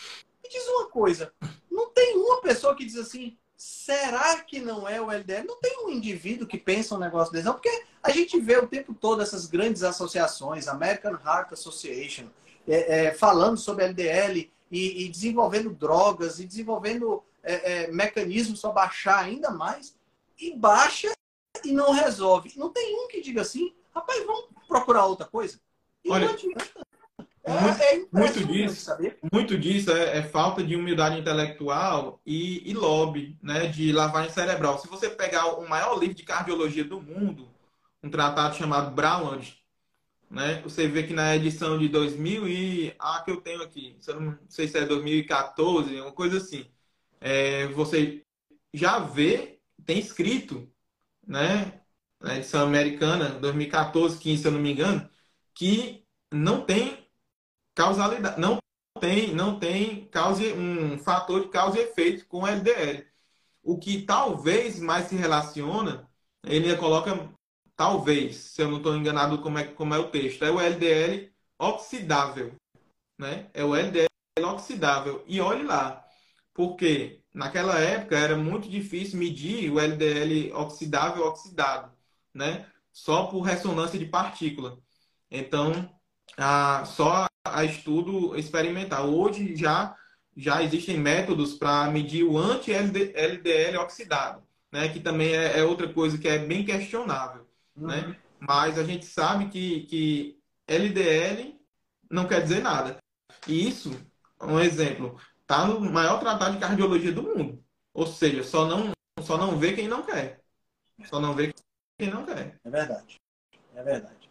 me diz uma coisa. Não tem uma pessoa que diz assim, será que não é o LDL? Não tem um indivíduo que pensa um negócio desse, não, porque a gente vê o tempo todo essas grandes associações, American Heart Association, é, é, falando sobre LDL e, e, desenvolvendo drogas e desenvolvendo é, é mecanismos para baixar ainda mais, e baixa e não resolve. Não tem um que diga assim, rapaz, vamos procurar outra coisa. E Olha, muito, é, é muito disso, muito disso é, é, falta de humildade intelectual e, e lobby, né, de lavagem cerebral. Se você pegar o maior livro de cardiologia do mundo, um tratado chamado Brownland, né, você vê que na edição de 2000 e ah, que eu tenho aqui, eu não sei se é 2014, uma coisa assim, é, você já vê, tem escrito, né, na edição americana, 2014, 15, se eu não me engano, que não tem causalidade, não tem, não tem causa, um fator de causa e efeito com o LDL. O que talvez mais se relaciona, ele coloca talvez, se eu não estou enganado como é, como é o texto, é o LDL oxidável, né? É o LDL oxidável. E olhe lá, porque naquela época era muito difícil medir o LDL oxidável oxidado, né? Só por ressonância de partícula. Então, a, só a estudo experimental. Hoje já, já existem métodos para medir o anti-LDL oxidado, né? que também é, é, outra coisa que é bem questionável. Uhum. Né? Mas a gente sabe que, que LDL não quer dizer nada. E isso, um exemplo, está no maior tratado de cardiologia do mundo. Ou seja, só não, só não vê quem não quer. Só não vê quem não quer. É verdade. É verdade.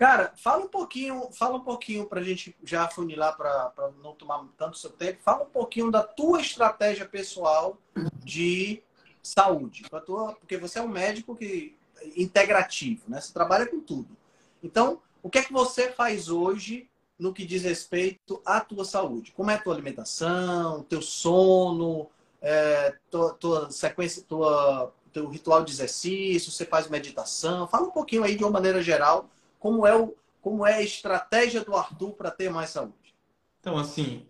Cara, fala um pouquinho, fala um pouquinho para a gente já funilar para não tomar tanto seu tempo. Fala um pouquinho da tua estratégia pessoal de saúde, tua, porque você é um médico que integrativo, né? Você trabalha com tudo. Então, o que é que você faz hoje no que diz respeito à tua saúde? Como é a tua alimentação, teu sono, é, tua, tua sequência, tua, teu ritual de exercício? Você faz meditação? Fala um pouquinho aí de uma maneira geral como é, o, como é a estratégia do Arthur para ter mais saúde? Então, assim,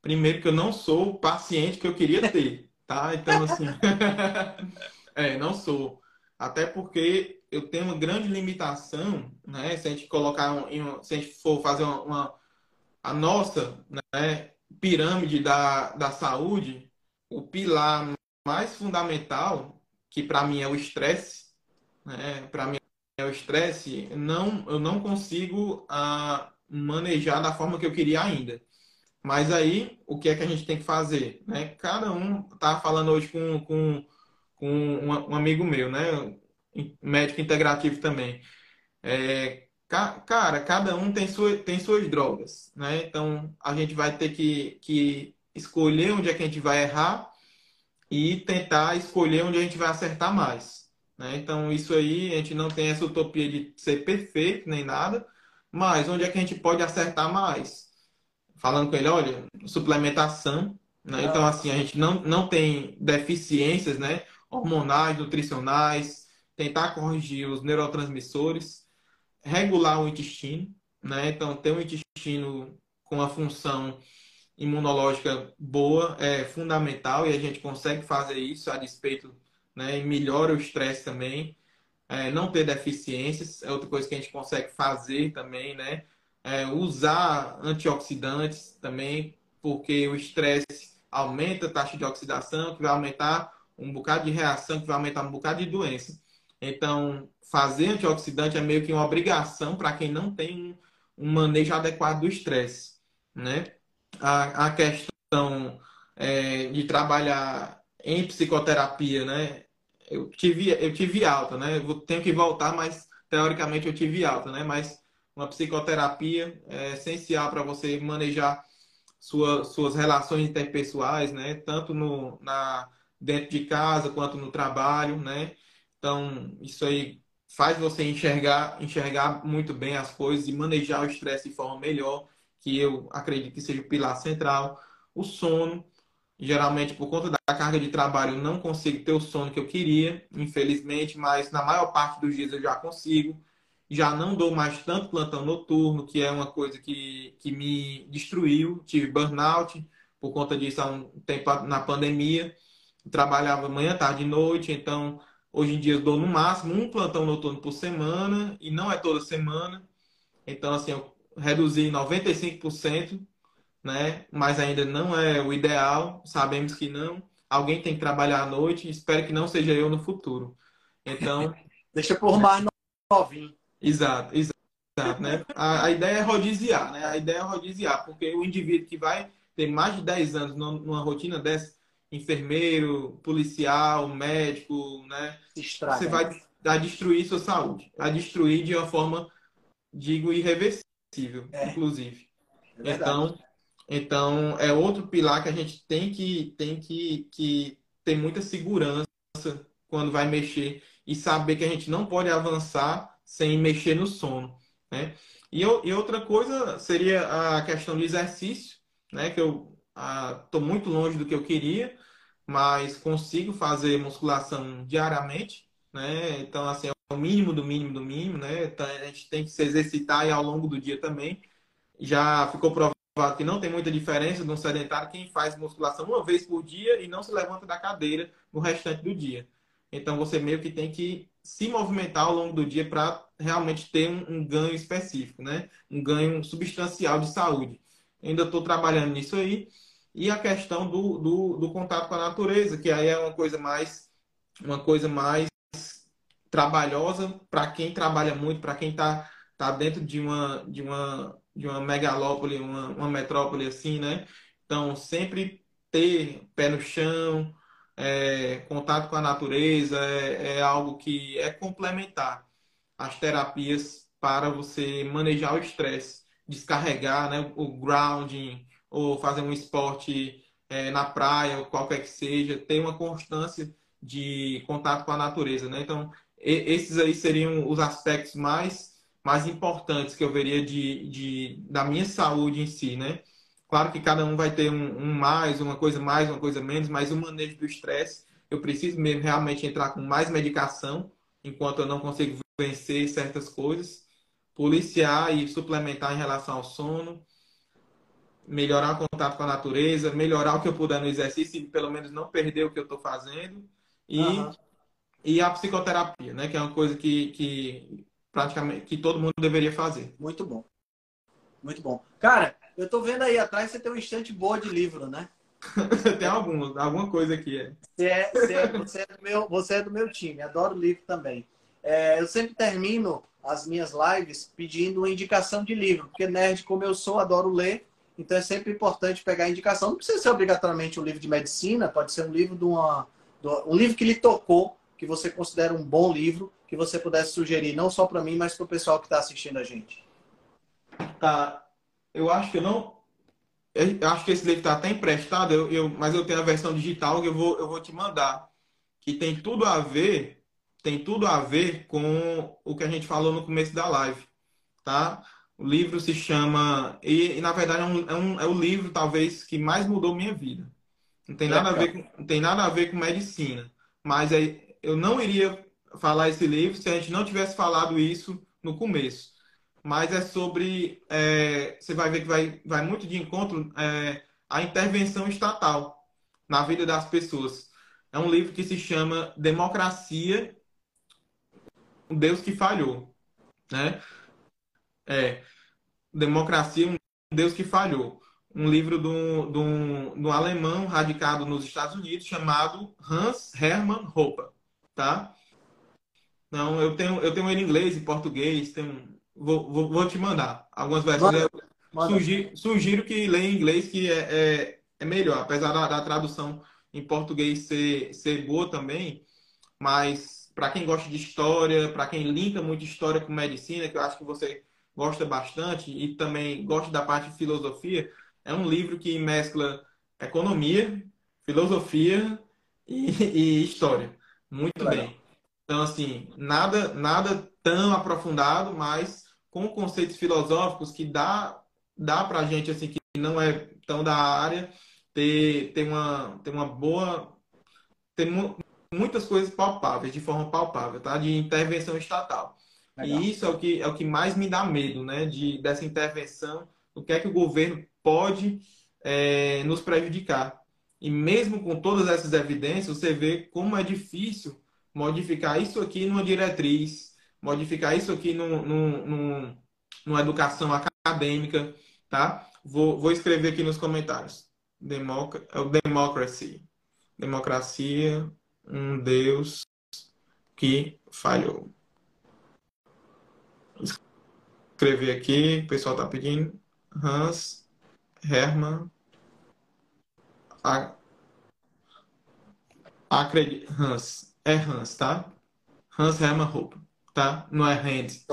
primeiro que eu não sou o paciente que eu queria ter, tá? Então, assim, é, não sou. Até porque eu tenho uma grande limitação, né? Se a gente colocar, um, se a gente for fazer uma, uma a nossa né, pirâmide da, da saúde, o pilar mais fundamental, que para mim é o estresse, né? Para mim o estresse, não, eu não consigo ah, manejar da forma que eu queria ainda. Mas aí, o que é que a gente tem que fazer? Né? Cada um tá falando hoje com, com, com um, um amigo meu, né? Médico integrativo também. É, ca, cara, cada um tem, sua, tem suas drogas, né? Então, a gente vai ter que, que escolher onde é que a gente vai errar e tentar escolher onde a gente vai acertar mais. Né? Então, isso aí, a gente não tem essa utopia de ser perfeito nem nada, mas onde é que a gente pode acertar mais? Falando com ele, olha, suplementação. Né? Então, assim, a gente não, não tem deficiências né? hormonais, nutricionais, tentar corrigir os neurotransmissores, regular o intestino. Né? Então, ter um intestino com a função imunológica boa é fundamental e a gente consegue fazer isso a despeito né? E melhora o estresse também. É, não ter deficiências é outra coisa que a gente consegue fazer também, né? É, usar antioxidantes também, porque o estresse aumenta a taxa de oxidação, que vai aumentar um bocado de reação, que vai aumentar um bocado de doença. Então, fazer antioxidante é meio que uma obrigação para quem não tem um manejo adequado do estresse, né? A, a questão é, de trabalhar em psicoterapia, né? Eu tive, eu tive alta, né? Eu tenho que voltar, mas teoricamente eu tive alta, né? Mas uma psicoterapia é essencial para você manejar sua, suas relações interpessoais, né? Tanto no, na, dentro de casa quanto no trabalho, né? Então, isso aí faz você enxergar, enxergar muito bem as coisas e manejar o estresse de forma melhor, que eu acredito que seja o pilar central. O sono, Geralmente, por conta da carga de trabalho, eu não consigo ter o sono que eu queria, infelizmente, mas na maior parte dos dias eu já consigo. Já não dou mais tanto plantão noturno, que é uma coisa que, que me destruiu. Tive burnout por conta disso há um tempo na pandemia. trabalhava manhã, tarde e noite, então hoje em dia eu dou no máximo um plantão noturno por semana, e não é toda semana. Então, assim, eu reduzi 95% né? Mas ainda não é o ideal, sabemos que não. Alguém tem que trabalhar à noite, espero que não seja eu no futuro. Então. Deixa por mais novinho. Exato, né? A, a, ideia é rodiziar, né? A ideia é rodiziar, porque o indivíduo que vai ter mais de 10 anos numa rotina dessa, enfermeiro, policial, médico, né? Estraga, você vai, vai destruir sua saúde. Vai destruir de uma forma, digo, irreversível, é. inclusive. É então, então, é outro pilar que a gente tem que, tem que, que ter muita segurança quando vai mexer e saber que a gente não pode avançar sem mexer no sono. Né? E, eu, e outra coisa seria a questão do exercício, né? que eu estou muito longe do que eu queria, mas consigo fazer musculação diariamente. Né? Então, assim, é o mínimo do mínimo do mínimo. Né? Então, a gente tem que se exercitar ao longo do dia também. Já ficou provado que não tem muita diferença de um sedentário quem faz musculação uma vez por dia e não se levanta da cadeira no restante do dia. Então você meio que tem que se movimentar ao longo do dia para realmente ter um, um, ganho específico, né? Um ganho substancial de saúde. Ainda estou trabalhando nisso aí. E a questão do, do, do, contato com a natureza, que aí é uma coisa mais uma coisa mais trabalhosa para quem trabalha muito, para quem está tá dentro de uma, de uma de uma megalópole, uma, uma metrópole assim, né? Então, sempre ter pé no chão, é, contato com a natureza é, é, algo que é complementar às terapias para você manejar o estresse, descarregar né, o grounding, ou fazer um esporte é, na praia, ou qualquer que seja, ter uma constância de contato com a natureza. Né? Então, esses aí seriam os aspectos mais mais importantes que eu veria de, de, da minha saúde em si, né? Claro que cada um vai ter um, um, mais, uma coisa mais, uma coisa menos, mas o manejo do estresse, eu preciso mesmo realmente entrar com mais medicação, enquanto eu não consigo vencer certas coisas, policiar e suplementar em relação ao sono, melhorar o contato com a natureza, melhorar o que eu puder no exercício e pelo menos não perder o que eu estou fazendo, e, uhum. e a psicoterapia, né? Que é uma coisa que, que praticamente que todo mundo deveria fazer. Muito bom. Muito bom. Cara, eu tô vendo aí atrás você tem uma estante boa de livro, né? tem algum, alguma coisa aqui. É. Você, é, você, é, você, é do meu, você é do meu time, adoro livro também. É, eu sempre termino as minhas lives pedindo uma indicação de livro, porque nerd como eu sou, adoro ler, então é sempre importante pegar a indicação. Não precisa ser obrigatoriamente um livro de medicina, pode ser um livro de uma, um livro que lhe tocou, que você considera um bom livro, que você pudesse sugerir, não só para mim, mas para o pessoal que está assistindo a gente. Tá. Eu acho que eu não. Eu acho que esse livro está até emprestado, eu, eu, mas eu tenho a versão digital que eu vou, eu vou te mandar. Que tem tudo a ver, tem tudo a ver com o que a gente falou no começo da live. Tá? O livro se chama. E, e na verdade é, um, é, um, é o livro, talvez, que mais mudou minha vida. Não tem nada, a ver com, não tem nada a ver com medicina. Mas é, eu não iria falar esse livro se a gente não tivesse falado isso no começo. Mas é sobre. É, você vai ver que vai, vai muito de encontro é, a intervenção estatal na vida das pessoas. É um livro que se chama Democracia, o Deus que falhou. Né? É, Democracia, um Deus que falhou. Um livro do, do, do alemão radicado nos Estados Unidos chamado Hans Hermann Hoppe tá? Não, eu tenho, eu tenho ele em inglês e português, tenho, vou, vou, vou te mandar algumas versões. Manda, manda. Sugiro, sugiro, que leia em inglês, que é, é, é melhor, apesar da, da, tradução em português ser, ser boa também, mas para quem gosta de história, para quem linka muito história com medicina, que eu acho que você gosta bastante, e também gosta da parte de filosofia, é um livro que mescla economia, filosofia e, e história. Muito Legal. bem. Então, assim, nada, nada tão aprofundado, mas com conceitos filosóficos que dá, dá para a gente, assim, que não é tão da área, ter, ter, uma, ter uma boa. ter mu muitas coisas palpáveis, de forma palpável, tá? De intervenção estatal. Legal. E isso é o, que, é o que mais me dá medo, né? De, dessa intervenção, o que é que o governo pode é, nos prejudicar. E mesmo com todas essas evidências, você vê como é difícil modificar isso aqui numa diretriz, modificar isso aqui no, no, no, numa educação acadêmica, tá? Vou, vou escrever aqui nos comentários. Democ é o democracy. Democracia, um Deus que falhou. escrever aqui, o pessoal tá pedindo. Hans Hermann. A... Acredito. Hans. É Hans, tá? Hans Hermann tá? Não é Hans.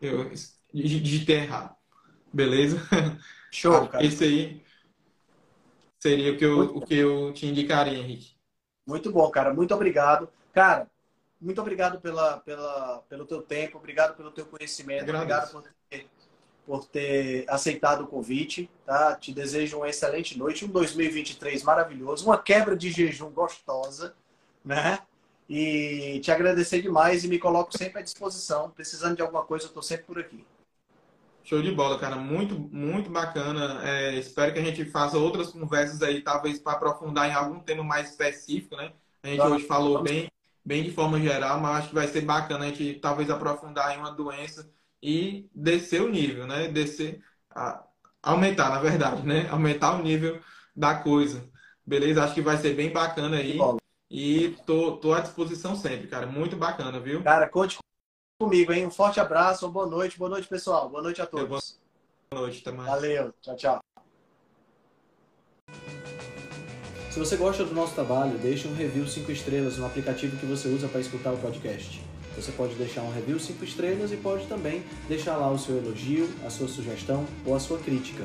Eu digitei errado. Beleza? Show, cara. Esse aí seria o que eu, o que eu te indicaria, Henrique. Muito bom, cara. Muito obrigado. Cara, muito obrigado pela, pela, pelo teu tempo, obrigado pelo teu conhecimento, obrigado por ter, por ter aceitado o convite. Tá? Te desejo uma excelente noite, um 2023 maravilhoso, uma quebra de jejum gostosa, né? E te agradecer demais e me coloco sempre à disposição. Precisando de alguma coisa, eu estou sempre por aqui. Show de bola, cara. Muito, muito bacana. É, espero que a gente faça outras conversas aí, talvez para aprofundar em algum tema mais específico, né? A gente hoje falou bem, bem de forma geral, mas acho que vai ser bacana a gente talvez aprofundar em uma doença e descer o nível, né? Descer, a, aumentar, na verdade, né? Aumentar o nível da coisa. Beleza? Acho que vai ser bem bacana aí. E tô, tô à disposição sempre, cara. Muito bacana, viu? Cara, conte comigo, hein? Um forte abraço, uma boa noite, boa noite, pessoal. Boa noite a todos. Boa noite, até mais. Valeu, tchau, tchau. Se você gosta do nosso trabalho, deixe um review 5 estrelas no aplicativo que você usa para escutar o podcast. Você pode deixar um review 5 estrelas e pode também deixar lá o seu elogio, a sua sugestão ou a sua crítica.